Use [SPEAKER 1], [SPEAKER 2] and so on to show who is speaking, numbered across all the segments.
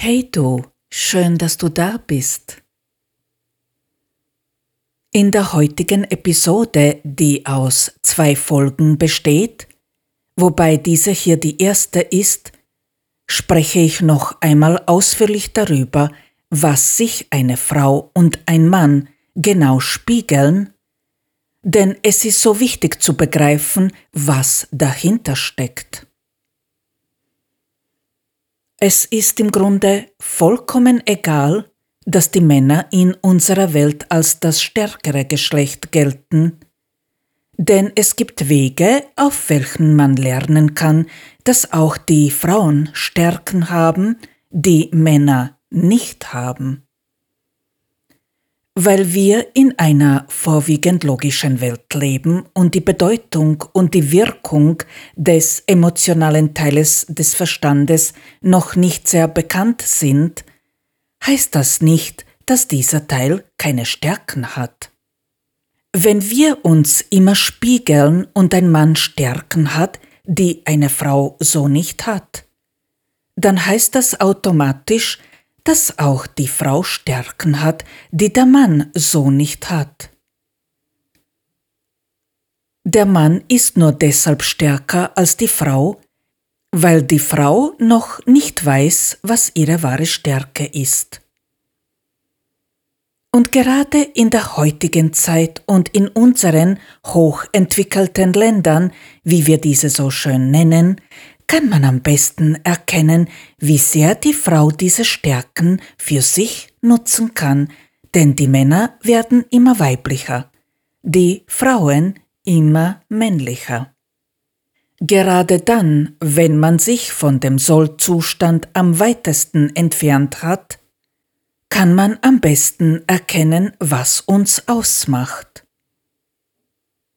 [SPEAKER 1] Hey du, schön, dass du da bist. In der heutigen Episode, die aus zwei Folgen besteht, wobei diese hier die erste ist, spreche ich noch einmal ausführlich darüber, was sich eine Frau und ein Mann genau spiegeln, denn es ist so wichtig zu begreifen, was dahinter steckt. Es ist im Grunde vollkommen egal, dass die Männer in unserer Welt als das stärkere Geschlecht gelten, denn es gibt Wege, auf welchen man lernen kann, dass auch die Frauen Stärken haben, die Männer nicht haben weil wir in einer vorwiegend logischen Welt leben und die Bedeutung und die Wirkung des emotionalen Teiles des Verstandes noch nicht sehr bekannt sind, heißt das nicht, dass dieser Teil keine Stärken hat. Wenn wir uns immer spiegeln und ein Mann Stärken hat, die eine Frau so nicht hat, dann heißt das automatisch, dass auch die Frau Stärken hat, die der Mann so nicht hat. Der Mann ist nur deshalb stärker als die Frau, weil die Frau noch nicht weiß, was ihre wahre Stärke ist. Und gerade in der heutigen Zeit und in unseren hochentwickelten Ländern, wie wir diese so schön nennen, kann man am besten erkennen, wie sehr die Frau diese Stärken für sich nutzen kann, denn die Männer werden immer weiblicher, die Frauen immer männlicher. Gerade dann, wenn man sich von dem Sollzustand am weitesten entfernt hat, kann man am besten erkennen, was uns ausmacht.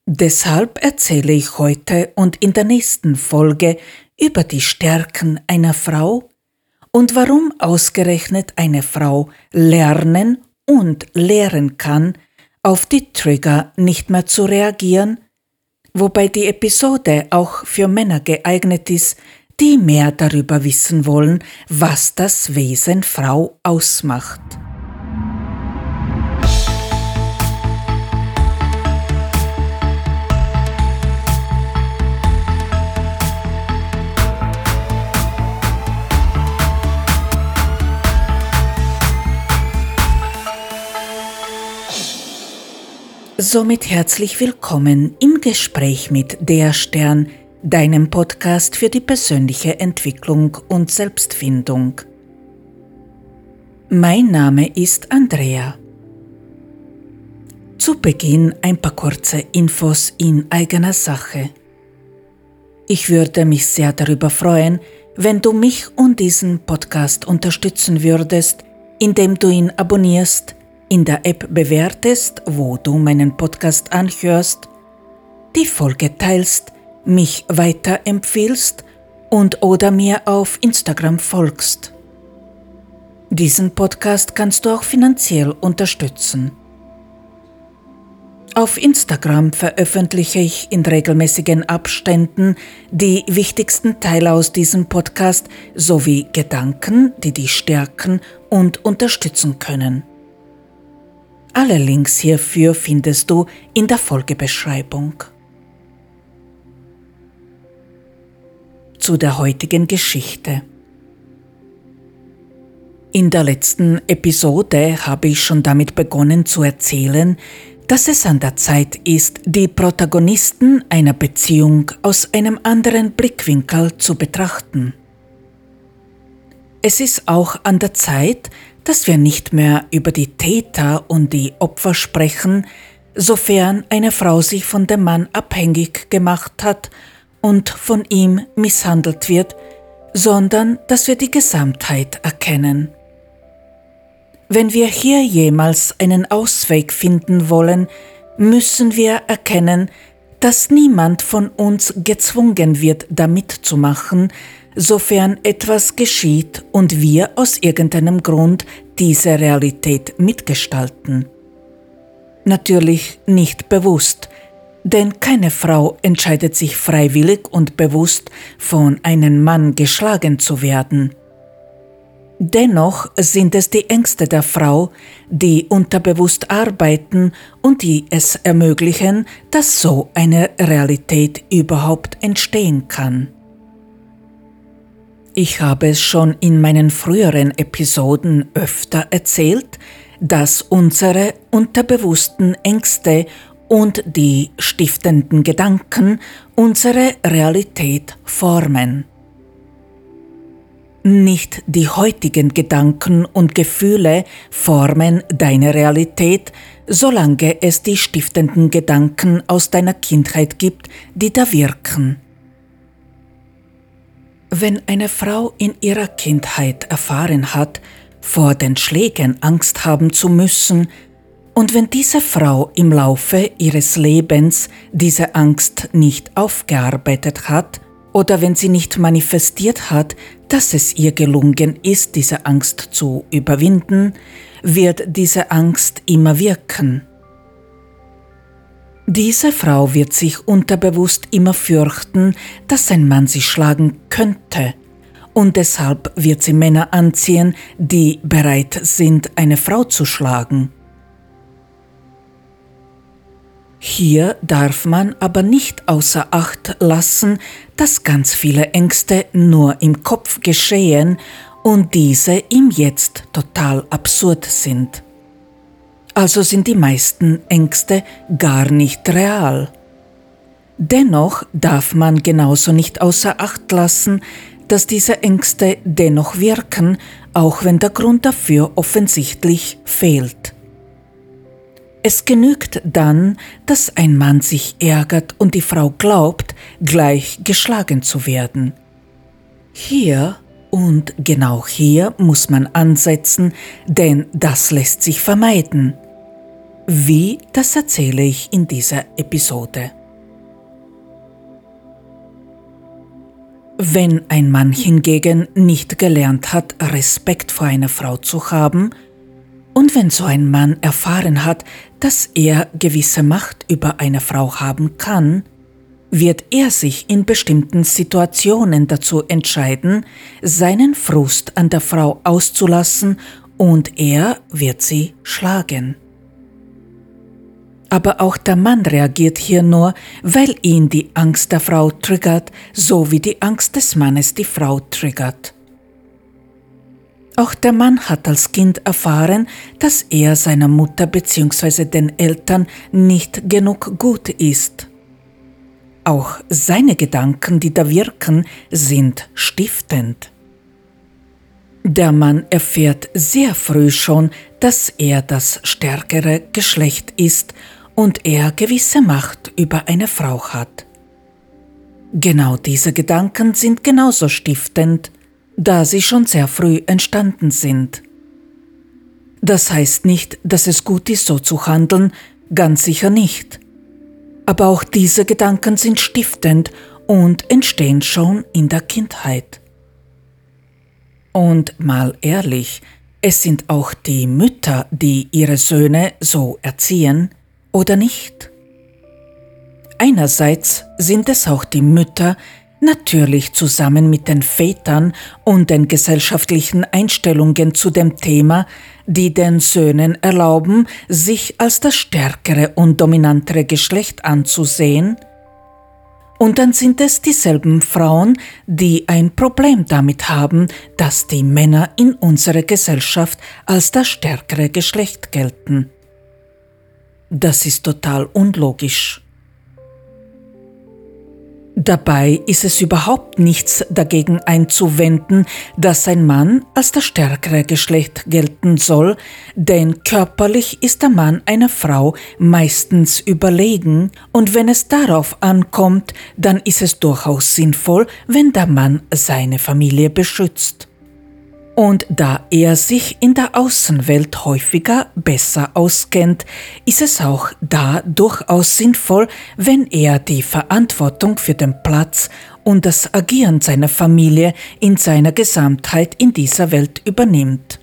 [SPEAKER 1] Deshalb erzähle ich heute und in der nächsten Folge über die Stärken einer Frau und warum ausgerechnet eine Frau lernen und lehren kann, auf die Trigger nicht mehr zu reagieren, wobei die Episode auch für Männer geeignet ist, die mehr darüber wissen wollen, was das Wesen Frau ausmacht. Somit herzlich willkommen im Gespräch mit Der Stern, deinem Podcast für die persönliche Entwicklung und Selbstfindung. Mein Name ist Andrea. Zu Beginn ein paar kurze Infos in eigener Sache. Ich würde mich sehr darüber freuen, wenn du mich und diesen Podcast unterstützen würdest, indem du ihn abonnierst, in der App bewertest, wo du meinen Podcast anhörst, die Folge teilst, mich weiterempfiehlst und oder mir auf Instagram folgst. Diesen Podcast kannst du auch finanziell unterstützen. Auf Instagram veröffentliche ich in regelmäßigen Abständen die wichtigsten Teile aus diesem Podcast sowie Gedanken, die dich stärken und unterstützen können. Alle Links hierfür findest du in der Folgebeschreibung. Zu der heutigen Geschichte. In der letzten Episode habe ich schon damit begonnen zu erzählen, dass es an der Zeit ist, die Protagonisten einer Beziehung aus einem anderen Blickwinkel zu betrachten. Es ist auch an der Zeit, dass wir nicht mehr über die Täter und die Opfer sprechen, sofern eine Frau sich von dem Mann abhängig gemacht hat und von ihm misshandelt wird, sondern dass wir die Gesamtheit erkennen. Wenn wir hier jemals einen Ausweg finden wollen, müssen wir erkennen, dass niemand von uns gezwungen wird, da mitzumachen, sofern etwas geschieht und wir aus irgendeinem Grund diese Realität mitgestalten. Natürlich nicht bewusst, denn keine Frau entscheidet sich freiwillig und bewusst von einem Mann geschlagen zu werden. Dennoch sind es die Ängste der Frau, die unterbewusst arbeiten und die es ermöglichen, dass so eine Realität überhaupt entstehen kann. Ich habe es schon in meinen früheren Episoden öfter erzählt, dass unsere unterbewussten Ängste und die stiftenden Gedanken unsere Realität formen. Nicht die heutigen Gedanken und Gefühle formen deine Realität, solange es die stiftenden Gedanken aus deiner Kindheit gibt, die da wirken. Wenn eine Frau in ihrer Kindheit erfahren hat, vor den Schlägen Angst haben zu müssen, und wenn diese Frau im Laufe ihres Lebens diese Angst nicht aufgearbeitet hat, oder wenn sie nicht manifestiert hat, dass es ihr gelungen ist, diese Angst zu überwinden, wird diese Angst immer wirken. Diese Frau wird sich unterbewusst immer fürchten, dass ein Mann sie schlagen könnte, und deshalb wird sie Männer anziehen, die bereit sind, eine Frau zu schlagen. Hier darf man aber nicht außer Acht lassen, dass ganz viele Ängste nur im Kopf geschehen und diese im Jetzt total absurd sind. Also sind die meisten Ängste gar nicht real. Dennoch darf man genauso nicht außer Acht lassen, dass diese Ängste dennoch wirken, auch wenn der Grund dafür offensichtlich fehlt. Es genügt dann, dass ein Mann sich ärgert und die Frau glaubt, gleich geschlagen zu werden. Hier und genau hier muss man ansetzen, denn das lässt sich vermeiden. Wie, das erzähle ich in dieser Episode. Wenn ein Mann hingegen nicht gelernt hat, Respekt vor einer Frau zu haben, und wenn so ein Mann erfahren hat, dass er gewisse Macht über eine Frau haben kann, wird er sich in bestimmten Situationen dazu entscheiden, seinen Frust an der Frau auszulassen und er wird sie schlagen. Aber auch der Mann reagiert hier nur, weil ihn die Angst der Frau triggert, so wie die Angst des Mannes die Frau triggert. Auch der Mann hat als Kind erfahren, dass er seiner Mutter bzw. den Eltern nicht genug gut ist. Auch seine Gedanken, die da wirken, sind stiftend. Der Mann erfährt sehr früh schon, dass er das stärkere Geschlecht ist und er gewisse Macht über eine Frau hat. Genau diese Gedanken sind genauso stiftend da sie schon sehr früh entstanden sind. Das heißt nicht, dass es gut ist, so zu handeln, ganz sicher nicht. Aber auch diese Gedanken sind stiftend und entstehen schon in der Kindheit. Und mal ehrlich, es sind auch die Mütter, die ihre Söhne so erziehen, oder nicht? Einerseits sind es auch die Mütter, natürlich zusammen mit den Vätern und den gesellschaftlichen Einstellungen zu dem Thema, die den Söhnen erlauben, sich als das stärkere und dominantere Geschlecht anzusehen, und dann sind es dieselben Frauen, die ein Problem damit haben, dass die Männer in unserer Gesellschaft als das stärkere Geschlecht gelten. Das ist total unlogisch. Dabei ist es überhaupt nichts dagegen einzuwenden, dass ein Mann als das stärkere Geschlecht gelten soll, denn körperlich ist der Mann einer Frau meistens überlegen, und wenn es darauf ankommt, dann ist es durchaus sinnvoll, wenn der Mann seine Familie beschützt. Und da er sich in der Außenwelt häufiger besser auskennt, ist es auch da durchaus sinnvoll, wenn er die Verantwortung für den Platz und das Agieren seiner Familie in seiner Gesamtheit in dieser Welt übernimmt.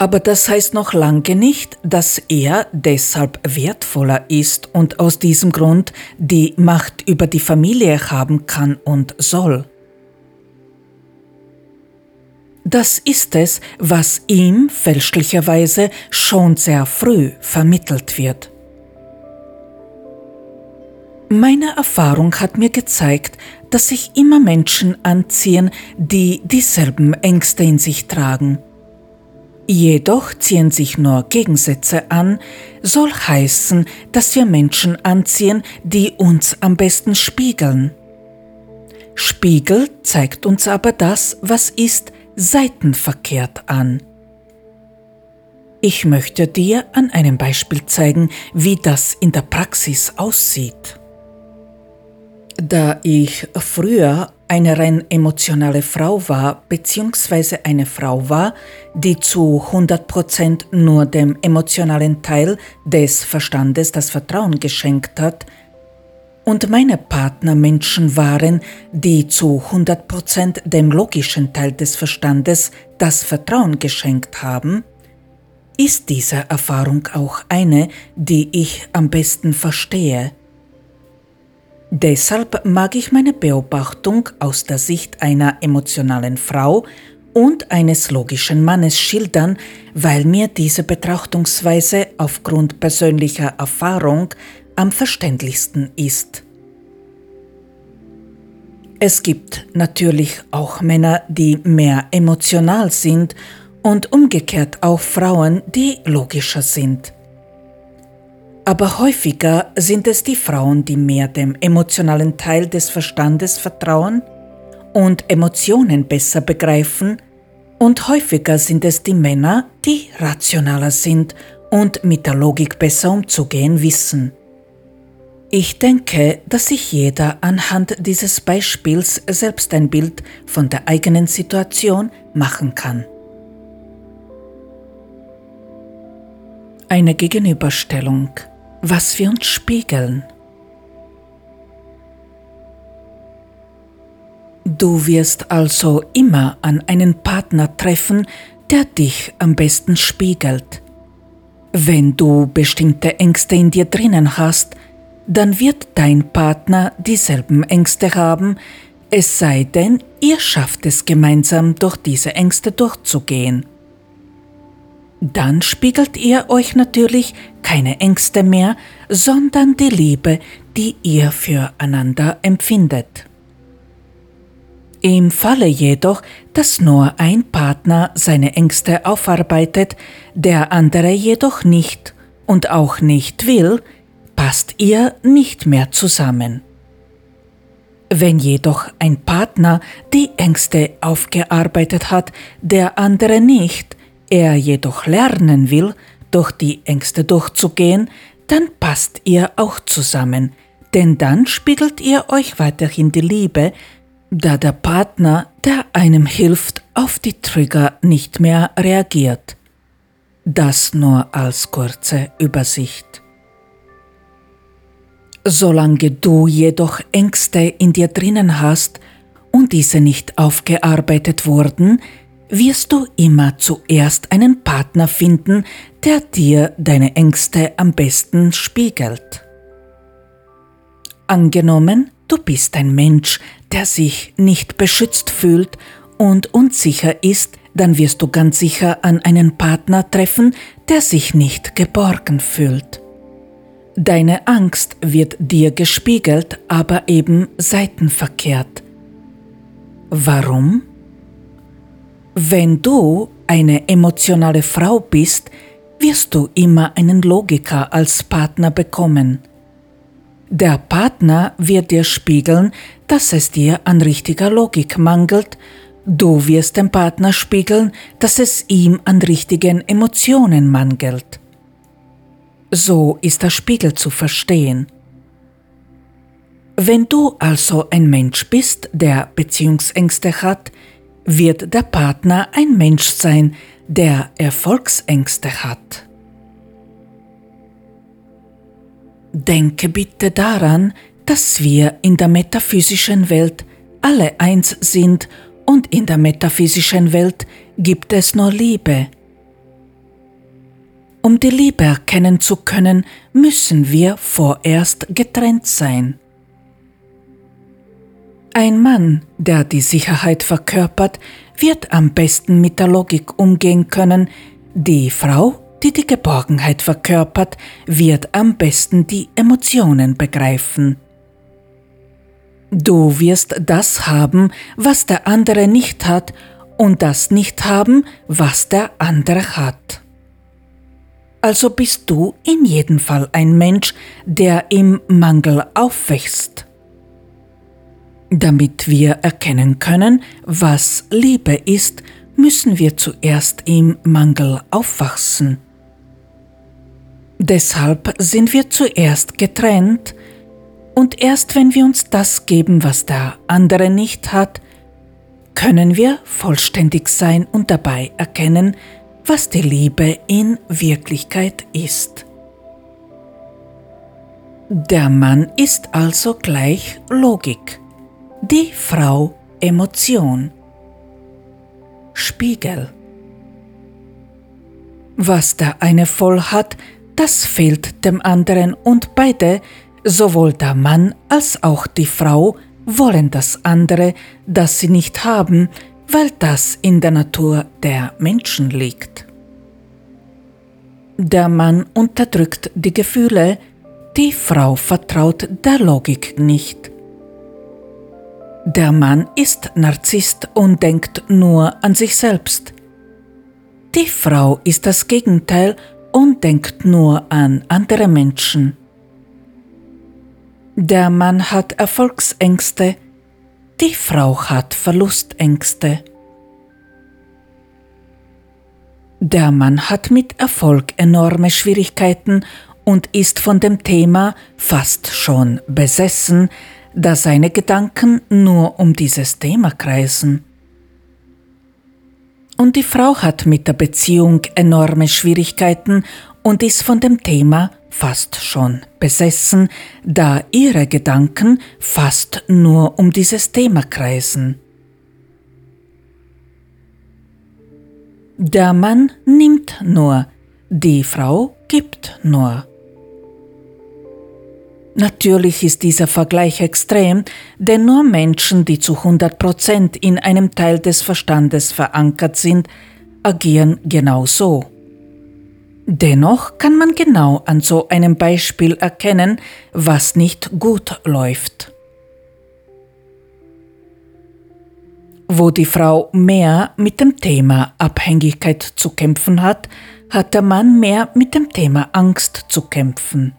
[SPEAKER 1] Aber das heißt noch lange nicht, dass er deshalb wertvoller ist und aus diesem Grund die Macht über die Familie haben kann und soll. Das ist es, was ihm fälschlicherweise schon sehr früh vermittelt wird. Meine Erfahrung hat mir gezeigt, dass sich immer Menschen anziehen, die dieselben Ängste in sich tragen. Jedoch ziehen sich nur Gegensätze an, soll heißen, dass wir Menschen anziehen, die uns am besten spiegeln. Spiegel zeigt uns aber das, was ist, seitenverkehrt an. Ich möchte dir an einem Beispiel zeigen, wie das in der Praxis aussieht. Da ich früher eine rein emotionale Frau war, beziehungsweise eine Frau war, die zu 100% nur dem emotionalen Teil des Verstandes das Vertrauen geschenkt hat, und meine Partner Menschen waren, die zu 100% dem logischen Teil des Verstandes das Vertrauen geschenkt haben, ist diese Erfahrung auch eine, die ich am besten verstehe. Deshalb mag ich meine Beobachtung aus der Sicht einer emotionalen Frau und eines logischen Mannes schildern, weil mir diese Betrachtungsweise aufgrund persönlicher Erfahrung am verständlichsten ist. Es gibt natürlich auch Männer, die mehr emotional sind und umgekehrt auch Frauen, die logischer sind aber häufiger sind es die Frauen, die mehr dem emotionalen Teil des Verstandes vertrauen und Emotionen besser begreifen, und häufiger sind es die Männer, die rationaler sind und mit der Logik besser umzugehen wissen. Ich denke, dass sich jeder anhand dieses Beispiels selbst ein Bild von der eigenen Situation machen kann. Eine Gegenüberstellung was wir uns spiegeln. Du wirst also immer an einen Partner treffen, der dich am besten spiegelt. Wenn du bestimmte Ängste in dir drinnen hast, dann wird dein Partner dieselben Ängste haben, es sei denn, ihr schafft es gemeinsam durch diese Ängste durchzugehen dann spiegelt ihr euch natürlich keine Ängste mehr, sondern die Liebe, die ihr füreinander empfindet. Im Falle jedoch, dass nur ein Partner seine Ängste aufarbeitet, der andere jedoch nicht und auch nicht will, passt ihr nicht mehr zusammen. Wenn jedoch ein Partner die Ängste aufgearbeitet hat, der andere nicht, er jedoch lernen will, durch die Ängste durchzugehen, dann passt ihr auch zusammen, denn dann spiegelt ihr euch weiterhin die Liebe, da der Partner, der einem hilft, auf die Trigger nicht mehr reagiert. Das nur als kurze Übersicht. Solange du jedoch Ängste in dir drinnen hast und diese nicht aufgearbeitet wurden, wirst du immer zuerst einen Partner finden, der dir deine Ängste am besten spiegelt. Angenommen, du bist ein Mensch, der sich nicht beschützt fühlt und unsicher ist, dann wirst du ganz sicher an einen Partner treffen, der sich nicht geborgen fühlt. Deine Angst wird dir gespiegelt, aber eben seitenverkehrt. Warum? Wenn du eine emotionale Frau bist, wirst du immer einen Logiker als Partner bekommen. Der Partner wird dir spiegeln, dass es dir an richtiger Logik mangelt, du wirst dem Partner spiegeln, dass es ihm an richtigen Emotionen mangelt. So ist der Spiegel zu verstehen. Wenn du also ein Mensch bist, der Beziehungsängste hat, wird der Partner ein Mensch sein, der Erfolgsängste hat. Denke bitte daran, dass wir in der metaphysischen Welt alle eins sind und in der metaphysischen Welt gibt es nur Liebe. Um die Liebe erkennen zu können, müssen wir vorerst getrennt sein. Ein Mann, der die Sicherheit verkörpert, wird am besten mit der Logik umgehen können, die Frau, die die Geborgenheit verkörpert, wird am besten die Emotionen begreifen. Du wirst das haben, was der andere nicht hat, und das nicht haben, was der andere hat. Also bist du in jedem Fall ein Mensch, der im Mangel aufwächst. Damit wir erkennen können, was Liebe ist, müssen wir zuerst im Mangel aufwachsen. Deshalb sind wir zuerst getrennt, und erst wenn wir uns das geben, was der andere nicht hat, können wir vollständig sein und dabei erkennen, was die Liebe in Wirklichkeit ist. Der Mann ist also gleich Logik, die Frau Emotion. Spiegel. Was der eine voll hat, das fehlt dem anderen und beide, sowohl der Mann als auch die Frau, wollen das andere, das sie nicht haben, weil das in der Natur der Menschen liegt. Der Mann unterdrückt die Gefühle, die Frau vertraut der Logik nicht. Der Mann ist Narzisst und denkt nur an sich selbst. Die Frau ist das Gegenteil und denkt nur an andere Menschen. Der Mann hat Erfolgsängste, die Frau hat Verlustängste. Der Mann hat mit Erfolg enorme Schwierigkeiten und ist von dem Thema fast schon besessen, da seine Gedanken nur um dieses Thema kreisen. Und die Frau hat mit der Beziehung enorme Schwierigkeiten und ist von dem Thema fast schon besessen, da ihre Gedanken fast nur um dieses Thema kreisen. Der Mann nimmt nur, die Frau gibt nur. Natürlich ist dieser Vergleich extrem, denn nur Menschen, die zu 100% in einem Teil des Verstandes verankert sind, agieren genau so. Dennoch kann man genau an so einem Beispiel erkennen, was nicht gut läuft. Wo die Frau mehr mit dem Thema Abhängigkeit zu kämpfen hat, hat der Mann mehr mit dem Thema Angst zu kämpfen.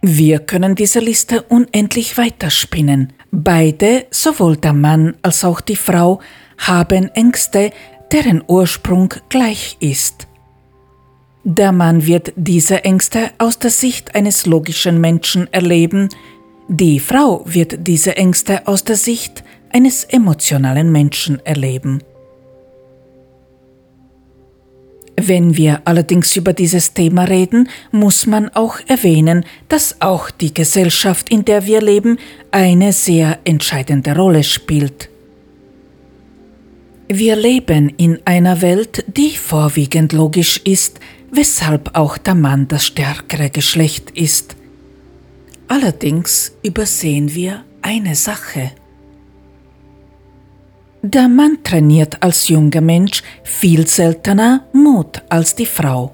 [SPEAKER 1] Wir können diese Liste unendlich weiterspinnen. Beide, sowohl der Mann als auch die Frau, haben Ängste, deren Ursprung gleich ist. Der Mann wird diese Ängste aus der Sicht eines logischen Menschen erleben, die Frau wird diese Ängste aus der Sicht eines emotionalen Menschen erleben. Wenn wir allerdings über dieses Thema reden, muss man auch erwähnen, dass auch die Gesellschaft, in der wir leben, eine sehr entscheidende Rolle spielt. Wir leben in einer Welt, die vorwiegend logisch ist, weshalb auch der Mann das stärkere Geschlecht ist. Allerdings übersehen wir eine Sache. Der Mann trainiert als junger Mensch viel seltener Mut als die Frau.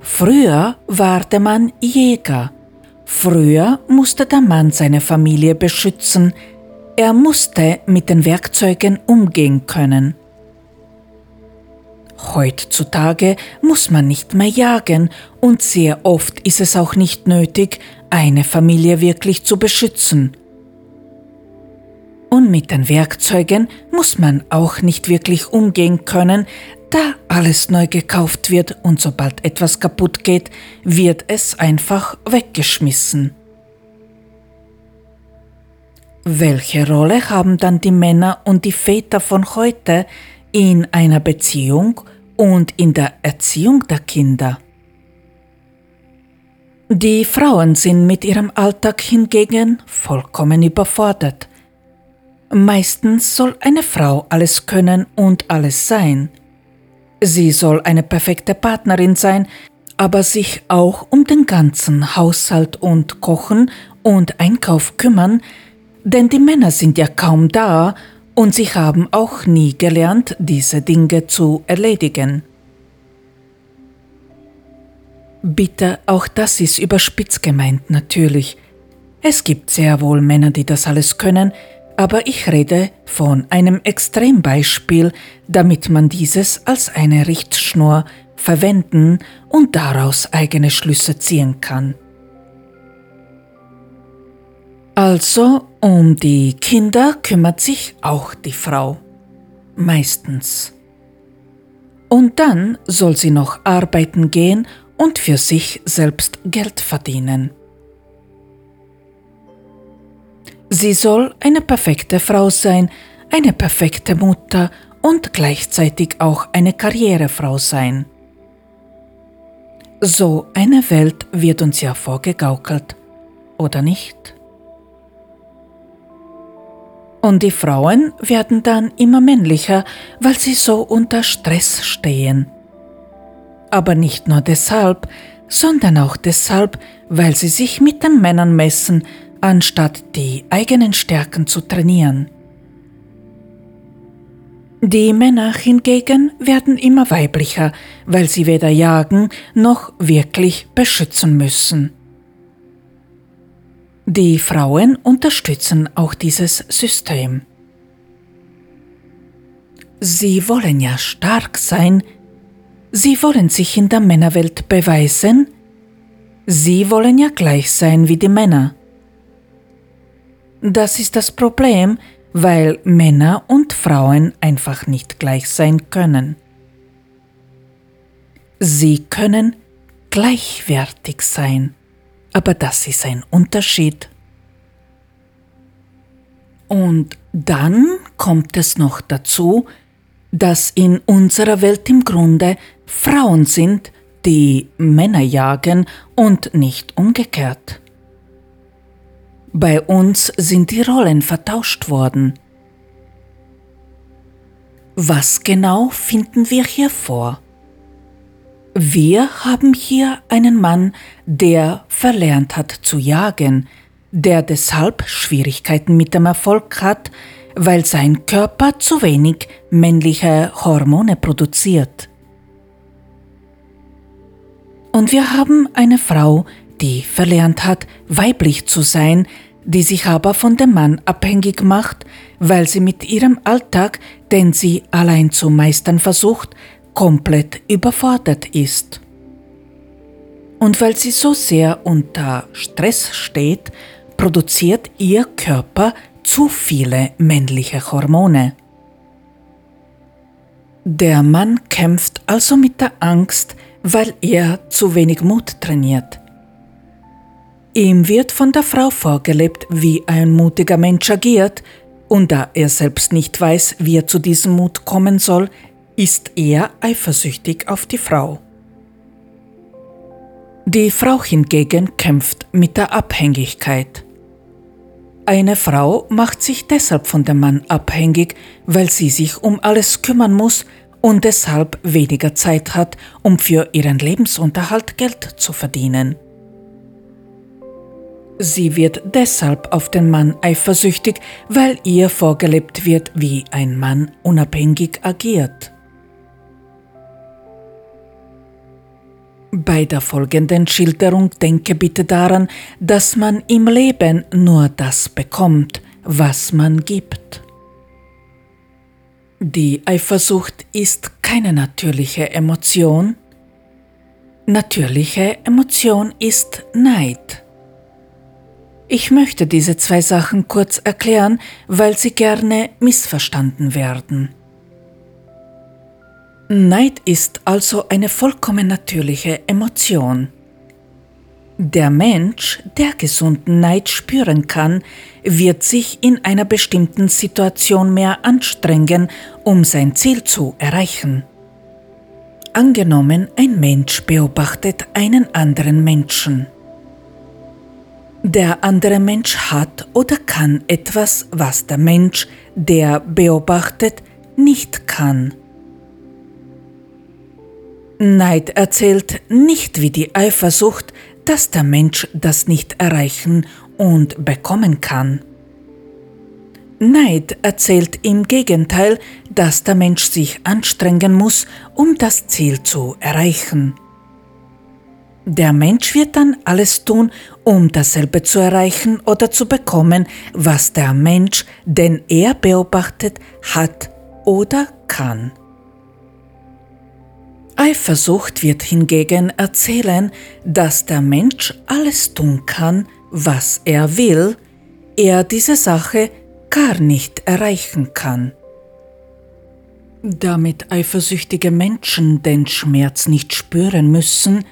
[SPEAKER 1] Früher war der Mann Jäger. Früher musste der Mann seine Familie beschützen. Er musste mit den Werkzeugen umgehen können. Heutzutage muss man nicht mehr jagen und sehr oft ist es auch nicht nötig, eine Familie wirklich zu beschützen. Und mit den Werkzeugen muss man auch nicht wirklich umgehen können, da alles neu gekauft wird und sobald etwas kaputt geht, wird es einfach weggeschmissen. Welche Rolle haben dann die Männer und die Väter von heute in einer Beziehung und in der Erziehung der Kinder. Die Frauen sind mit ihrem Alltag hingegen vollkommen überfordert. Meistens soll eine Frau alles können und alles sein. Sie soll eine perfekte Partnerin sein, aber sich auch um den ganzen Haushalt und Kochen und Einkauf kümmern, denn die Männer sind ja kaum da und sie haben auch nie gelernt, diese Dinge zu erledigen. Bitte, auch das ist überspitzt gemeint natürlich. Es gibt sehr wohl Männer, die das alles können, aber ich rede von einem Extrembeispiel, damit man dieses als eine Richtschnur verwenden und daraus eigene Schlüsse ziehen kann. Also um die Kinder kümmert sich auch die Frau. Meistens. Und dann soll sie noch arbeiten gehen und für sich selbst Geld verdienen. Sie soll eine perfekte Frau sein, eine perfekte Mutter und gleichzeitig auch eine Karrierefrau sein. So eine Welt wird uns ja vorgegaukelt, oder nicht? Und die Frauen werden dann immer männlicher, weil sie so unter Stress stehen. Aber nicht nur deshalb, sondern auch deshalb, weil sie sich mit den Männern messen, anstatt die eigenen Stärken zu trainieren. Die Männer hingegen werden immer weiblicher, weil sie weder jagen noch wirklich beschützen müssen. Die Frauen unterstützen auch dieses System. Sie wollen ja stark sein, sie wollen sich in der Männerwelt beweisen, sie wollen ja gleich sein wie die Männer. Das ist das Problem, weil Männer und Frauen einfach nicht gleich sein können. Sie können gleichwertig sein aber das ist ein Unterschied. Und dann kommt es noch dazu, dass in unserer Welt im Grunde Frauen sind, die Männer jagen und nicht umgekehrt. Bei uns sind die Rollen vertauscht worden. Was genau finden wir hier vor? Wir haben hier einen Mann, der verlernt hat zu jagen, der deshalb Schwierigkeiten mit dem Erfolg hat, weil sein Körper zu wenig männliche Hormone produziert. Und wir haben eine Frau, die verlernt hat, weiblich zu sein, die sich aber von dem Mann abhängig macht, weil sie mit ihrem Alltag, den sie allein zu meistern versucht, komplett überfordert ist. Und weil sie so sehr unter Stress steht, produziert ihr Körper zu viele männliche Hormone. Der Mann kämpft also mit der Angst, weil er zu wenig Mut trainiert. Ihm wird von der Frau vorgelebt, wie ein mutiger Mensch agiert, und da er selbst nicht weiß, wie er zu diesem Mut kommen soll, ist er eifersüchtig auf die Frau. Die Frau hingegen kämpft mit der Abhängigkeit. Eine Frau macht sich deshalb von dem Mann abhängig, weil sie sich um alles kümmern muss und deshalb weniger Zeit hat, um für ihren Lebensunterhalt Geld zu verdienen. Sie wird deshalb auf den Mann eifersüchtig, weil ihr vorgelebt wird, wie ein Mann unabhängig agiert. Bei der folgenden Schilderung denke bitte daran, dass man im Leben nur das bekommt, was man gibt. Die Eifersucht ist keine natürliche Emotion. Natürliche Emotion ist Neid. Ich möchte diese zwei Sachen kurz erklären, weil sie gerne missverstanden werden. Neid ist also eine vollkommen natürliche Emotion. Der Mensch, der gesunden Neid spüren kann, wird sich in einer bestimmten Situation mehr anstrengen, um sein Ziel zu erreichen. Angenommen, ein Mensch beobachtet einen anderen Menschen. Der andere Mensch hat oder kann etwas, was der Mensch, der beobachtet, nicht kann. Neid erzählt nicht wie die Eifersucht, dass der Mensch das nicht erreichen und bekommen kann. Neid erzählt im Gegenteil, dass der Mensch sich anstrengen muss, um das Ziel zu erreichen. Der Mensch wird dann alles tun, um dasselbe zu erreichen oder zu bekommen, was der Mensch, den er beobachtet, hat oder kann. Eifersucht wird hingegen erzählen, dass der Mensch alles tun kann, was er will, er diese Sache gar nicht erreichen kann. Damit eifersüchtige Menschen den Schmerz nicht spüren müssen,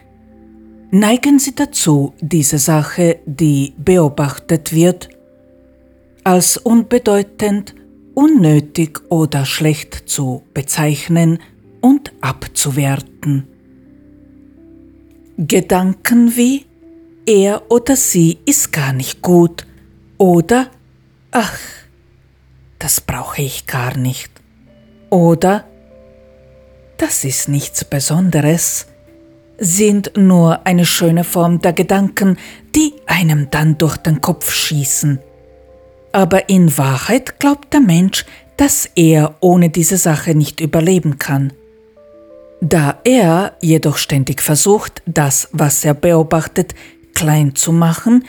[SPEAKER 1] neigen sie dazu, diese Sache, die beobachtet wird, als unbedeutend, unnötig oder schlecht zu bezeichnen und abzuwerten. Gedanken wie er oder sie ist gar nicht gut oder ach, das brauche ich gar nicht oder das ist nichts Besonderes, sind nur eine schöne Form der Gedanken, die einem dann durch den Kopf schießen. Aber in Wahrheit glaubt der Mensch, dass er ohne diese Sache nicht überleben kann. Da er jedoch ständig versucht, das, was er beobachtet, klein zu machen,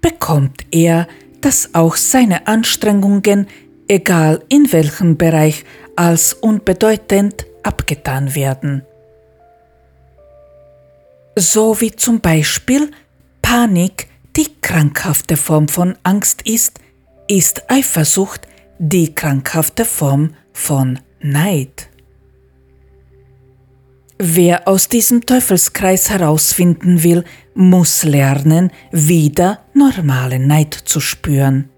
[SPEAKER 1] bekommt er, dass auch seine Anstrengungen, egal in welchem Bereich, als unbedeutend abgetan werden. So wie zum Beispiel Panik die krankhafte Form von Angst ist, ist Eifersucht die krankhafte Form von Neid. Wer aus diesem Teufelskreis herausfinden will, muss lernen, wieder normalen Neid zu spüren.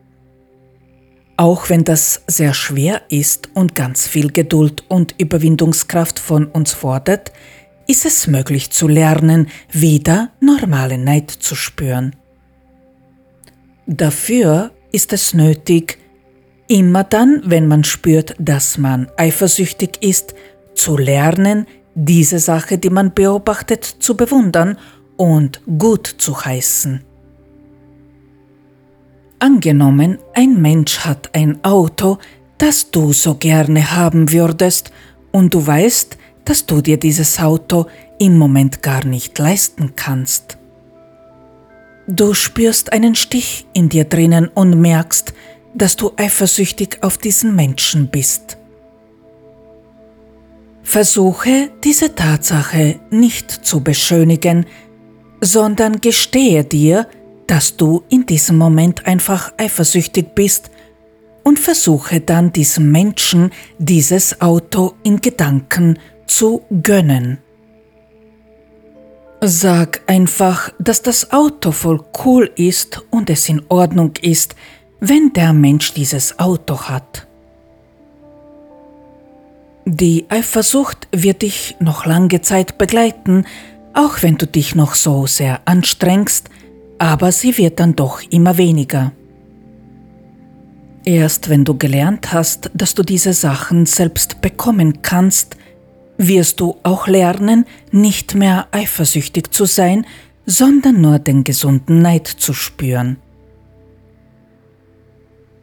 [SPEAKER 1] Auch wenn das sehr schwer ist und ganz viel Geduld und Überwindungskraft von uns fordert, ist es möglich zu lernen, wieder normalen Neid zu spüren. Dafür ist es nötig, immer dann, wenn man spürt, dass man eifersüchtig ist, zu lernen, diese Sache, die man beobachtet, zu bewundern und gut zu heißen. Angenommen, ein Mensch hat ein Auto, das du so gerne haben würdest, und du weißt, dass du dir dieses Auto im Moment gar nicht leisten kannst. Du spürst einen Stich in dir drinnen und merkst, dass du eifersüchtig auf diesen Menschen bist. Versuche diese Tatsache nicht zu beschönigen, sondern gestehe dir, dass du in diesem Moment einfach eifersüchtig bist und versuche dann diesem Menschen dieses Auto in Gedanken zu gönnen. Sag einfach, dass das Auto voll cool ist und es in Ordnung ist, wenn der Mensch dieses Auto hat. Die Eifersucht wird dich noch lange Zeit begleiten, auch wenn du dich noch so sehr anstrengst, aber sie wird dann doch immer weniger. Erst wenn du gelernt hast, dass du diese Sachen selbst bekommen kannst, wirst du auch lernen, nicht mehr eifersüchtig zu sein, sondern nur den gesunden Neid zu spüren.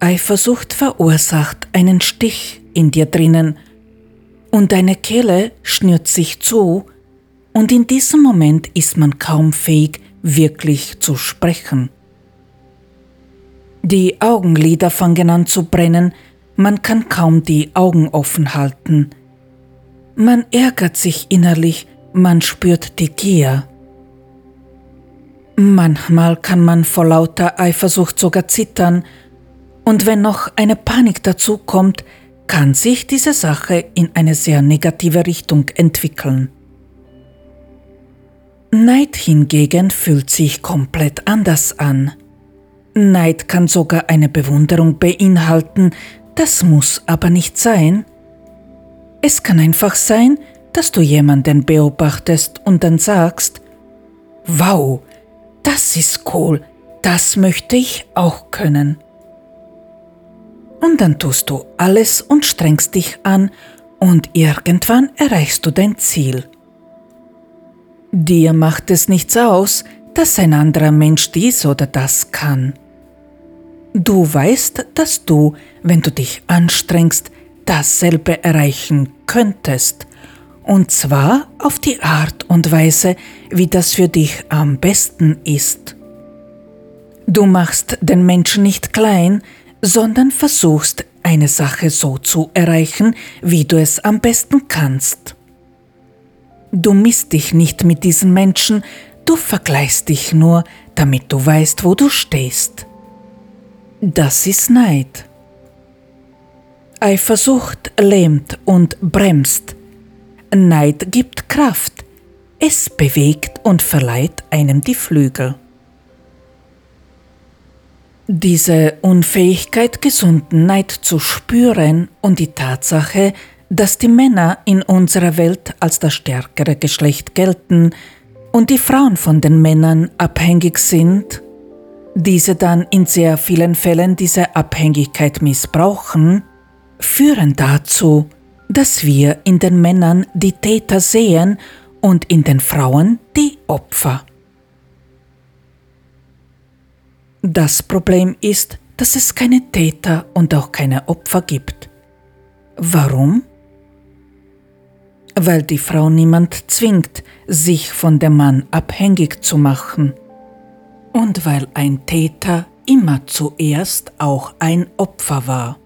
[SPEAKER 1] Eifersucht verursacht einen Stich in dir drinnen und deine Kehle schnürt sich zu. Und in diesem Moment ist man kaum fähig, wirklich zu sprechen. Die Augenlider fangen an zu brennen, man kann kaum die Augen offen halten, man ärgert sich innerlich, man spürt die Gier. Manchmal kann man vor lauter Eifersucht sogar zittern, und wenn noch eine Panik dazu kommt, kann sich diese Sache in eine sehr negative Richtung entwickeln. Neid hingegen fühlt sich komplett anders an. Neid kann sogar eine Bewunderung beinhalten, das muss aber nicht sein. Es kann einfach sein, dass du jemanden beobachtest und dann sagst, wow, das ist cool, das möchte ich auch können. Und dann tust du alles und strengst dich an und irgendwann erreichst du dein Ziel. Dir macht es nichts aus, dass ein anderer Mensch dies oder das kann. Du weißt, dass du, wenn du dich anstrengst, dasselbe erreichen könntest, und zwar auf die Art und Weise, wie das für dich am besten ist. Du machst den Menschen nicht klein, sondern versuchst eine Sache so zu erreichen, wie du es am besten kannst. Du misst dich nicht mit diesen Menschen, du vergleichst dich nur, damit du weißt, wo du stehst. Das ist Neid. Eifersucht lähmt und bremst. Neid gibt Kraft. Es bewegt und verleiht einem die Flügel. Diese Unfähigkeit, gesunden Neid zu spüren und die Tatsache, dass die Männer in unserer Welt als das stärkere Geschlecht gelten und die Frauen von den Männern abhängig sind, diese dann in sehr vielen Fällen diese Abhängigkeit missbrauchen, führen dazu, dass wir in den Männern die Täter sehen und in den Frauen die Opfer. Das Problem ist, dass es keine Täter und auch keine Opfer gibt. Warum? Weil die Frau niemand zwingt, sich von dem Mann abhängig zu machen. Und weil ein Täter immer zuerst auch ein Opfer war.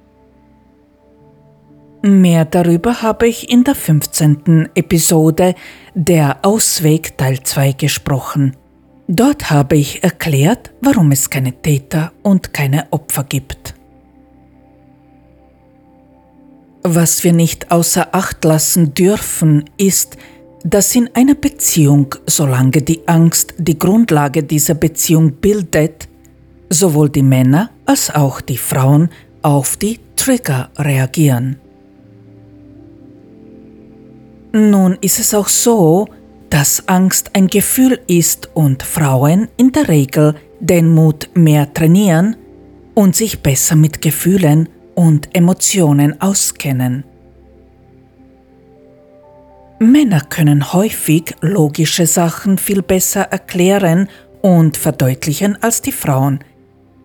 [SPEAKER 1] Mehr darüber habe ich in der 15. Episode Der Ausweg Teil 2 gesprochen. Dort habe ich erklärt, warum es keine Täter und keine Opfer gibt. Was wir nicht außer Acht lassen dürfen, ist, dass in einer Beziehung, solange die Angst die Grundlage dieser Beziehung bildet, sowohl die Männer als auch die Frauen auf die Trigger reagieren. Nun ist es auch so, dass Angst ein Gefühl ist und Frauen in der Regel den Mut mehr trainieren und sich besser mit Gefühlen und Emotionen auskennen. Männer können häufig logische Sachen viel besser erklären und verdeutlichen als die Frauen,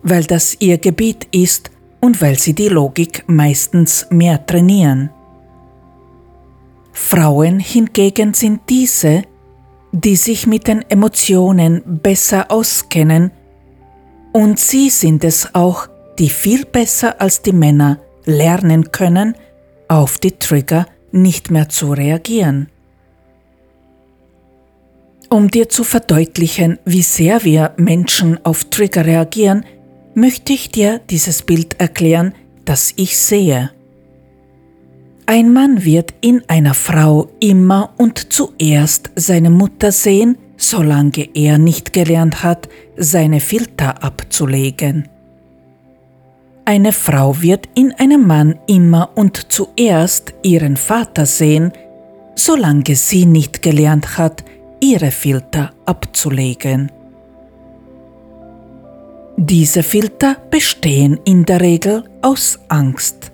[SPEAKER 1] weil das ihr Gebiet ist und weil sie die Logik meistens mehr trainieren. Frauen hingegen sind diese, die sich mit den Emotionen besser auskennen, und sie sind es auch, die viel besser als die Männer lernen können, auf die Trigger nicht mehr zu reagieren. Um dir zu verdeutlichen, wie sehr wir Menschen auf Trigger reagieren, möchte ich dir dieses Bild erklären, das ich sehe. Ein Mann wird in einer Frau immer und zuerst seine Mutter sehen, solange er nicht gelernt hat, seine Filter abzulegen. Eine Frau wird in einem Mann immer und zuerst ihren Vater sehen, solange sie nicht gelernt hat, ihre Filter abzulegen. Diese Filter bestehen in der Regel aus Angst.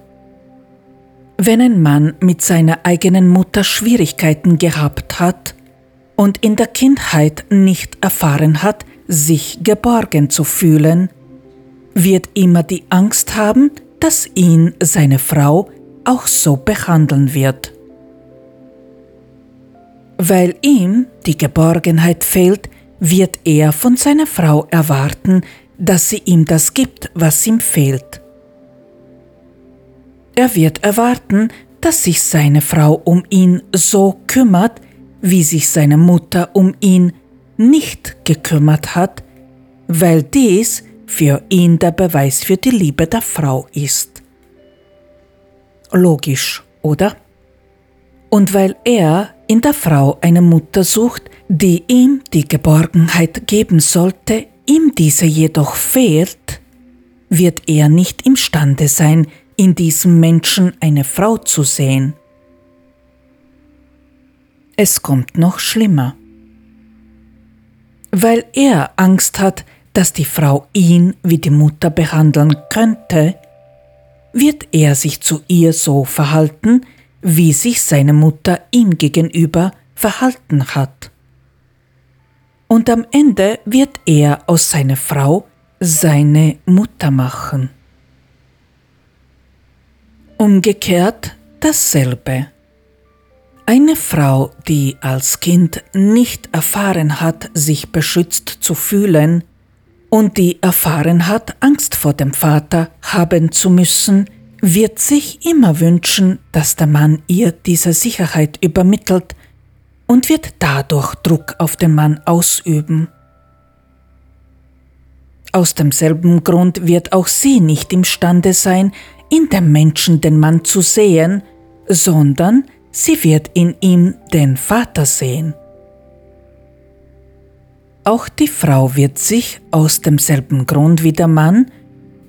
[SPEAKER 1] Wenn ein Mann mit seiner eigenen Mutter Schwierigkeiten gehabt hat und in der Kindheit nicht erfahren hat, sich geborgen zu fühlen, wird immer die Angst haben, dass ihn seine Frau auch so behandeln wird. Weil ihm die Geborgenheit fehlt, wird er von seiner Frau erwarten, dass sie ihm das gibt, was ihm fehlt. Er wird erwarten, dass sich seine Frau um ihn so kümmert, wie sich seine Mutter um ihn nicht gekümmert hat, weil dies für ihn der Beweis für die Liebe der Frau ist. Logisch, oder? Und weil er in der Frau eine Mutter sucht, die ihm die Geborgenheit geben sollte, ihm diese jedoch fehlt, wird er nicht imstande sein, in diesem Menschen eine Frau zu sehen. Es kommt noch schlimmer. Weil er Angst hat, dass die Frau ihn wie die Mutter behandeln könnte, wird er sich zu ihr so verhalten, wie sich seine Mutter ihm gegenüber verhalten hat. Und am Ende wird er aus seiner Frau seine Mutter machen. Umgekehrt dasselbe. Eine Frau, die als Kind nicht erfahren hat, sich beschützt zu fühlen und die erfahren hat, Angst vor dem Vater haben zu müssen, wird sich immer wünschen, dass der Mann ihr diese Sicherheit übermittelt und wird dadurch Druck auf den Mann ausüben. Aus demselben Grund wird auch sie nicht imstande sein, in dem Menschen den Mann zu sehen, sondern sie wird in ihm den Vater sehen. Auch die Frau wird sich aus demselben Grund wie der Mann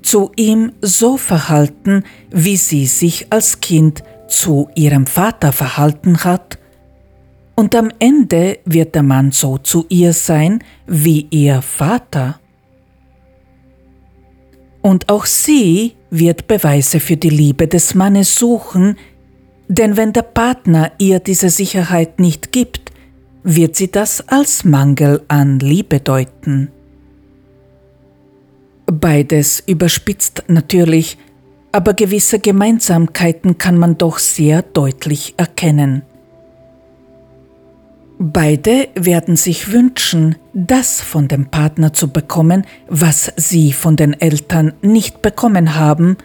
[SPEAKER 1] zu ihm so verhalten, wie sie sich als Kind zu ihrem Vater verhalten hat, und am Ende wird der Mann so zu ihr sein wie ihr Vater. Und auch sie wird Beweise für die Liebe des Mannes suchen, denn wenn der Partner ihr diese Sicherheit nicht gibt, wird sie das als Mangel an Liebe deuten. Beides überspitzt natürlich, aber gewisse Gemeinsamkeiten kann man doch sehr deutlich erkennen. Beide werden sich wünschen, das von dem Partner zu bekommen, was sie von den Eltern nicht bekommen haben,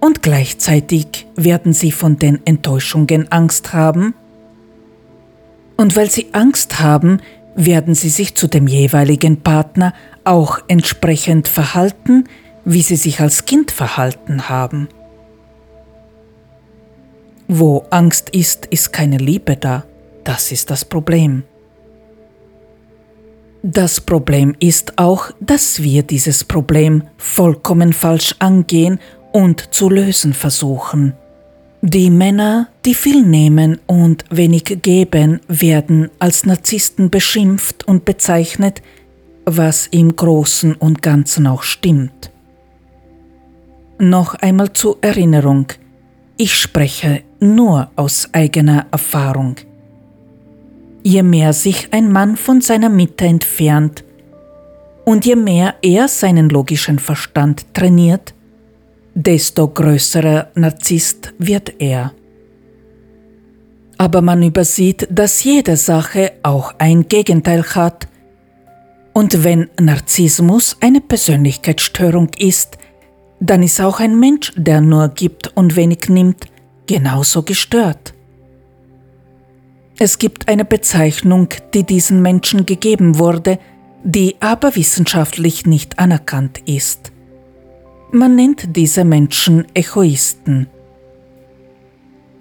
[SPEAKER 1] und gleichzeitig werden sie von den Enttäuschungen Angst haben. Und weil sie Angst haben, werden sie sich zu dem jeweiligen Partner auch entsprechend verhalten, wie sie sich als Kind verhalten haben. Wo Angst ist, ist keine Liebe da. Das ist das Problem. Das Problem ist auch, dass wir dieses Problem vollkommen falsch angehen und zu lösen versuchen. Die Männer, die viel nehmen und wenig geben, werden als Narzissten beschimpft und bezeichnet, was im Großen und Ganzen auch stimmt. Noch einmal zur Erinnerung, ich spreche nur aus eigener Erfahrung. Je mehr sich ein Mann von seiner Mitte entfernt und je mehr er seinen logischen Verstand trainiert, desto größerer Narzisst wird er. Aber man übersieht, dass jede Sache auch ein Gegenteil hat. Und wenn Narzissmus eine Persönlichkeitsstörung ist, dann ist auch ein Mensch, der nur gibt und wenig nimmt, genauso gestört. Es gibt eine Bezeichnung, die diesen Menschen gegeben wurde, die aber wissenschaftlich nicht anerkannt ist. Man nennt diese Menschen Egoisten.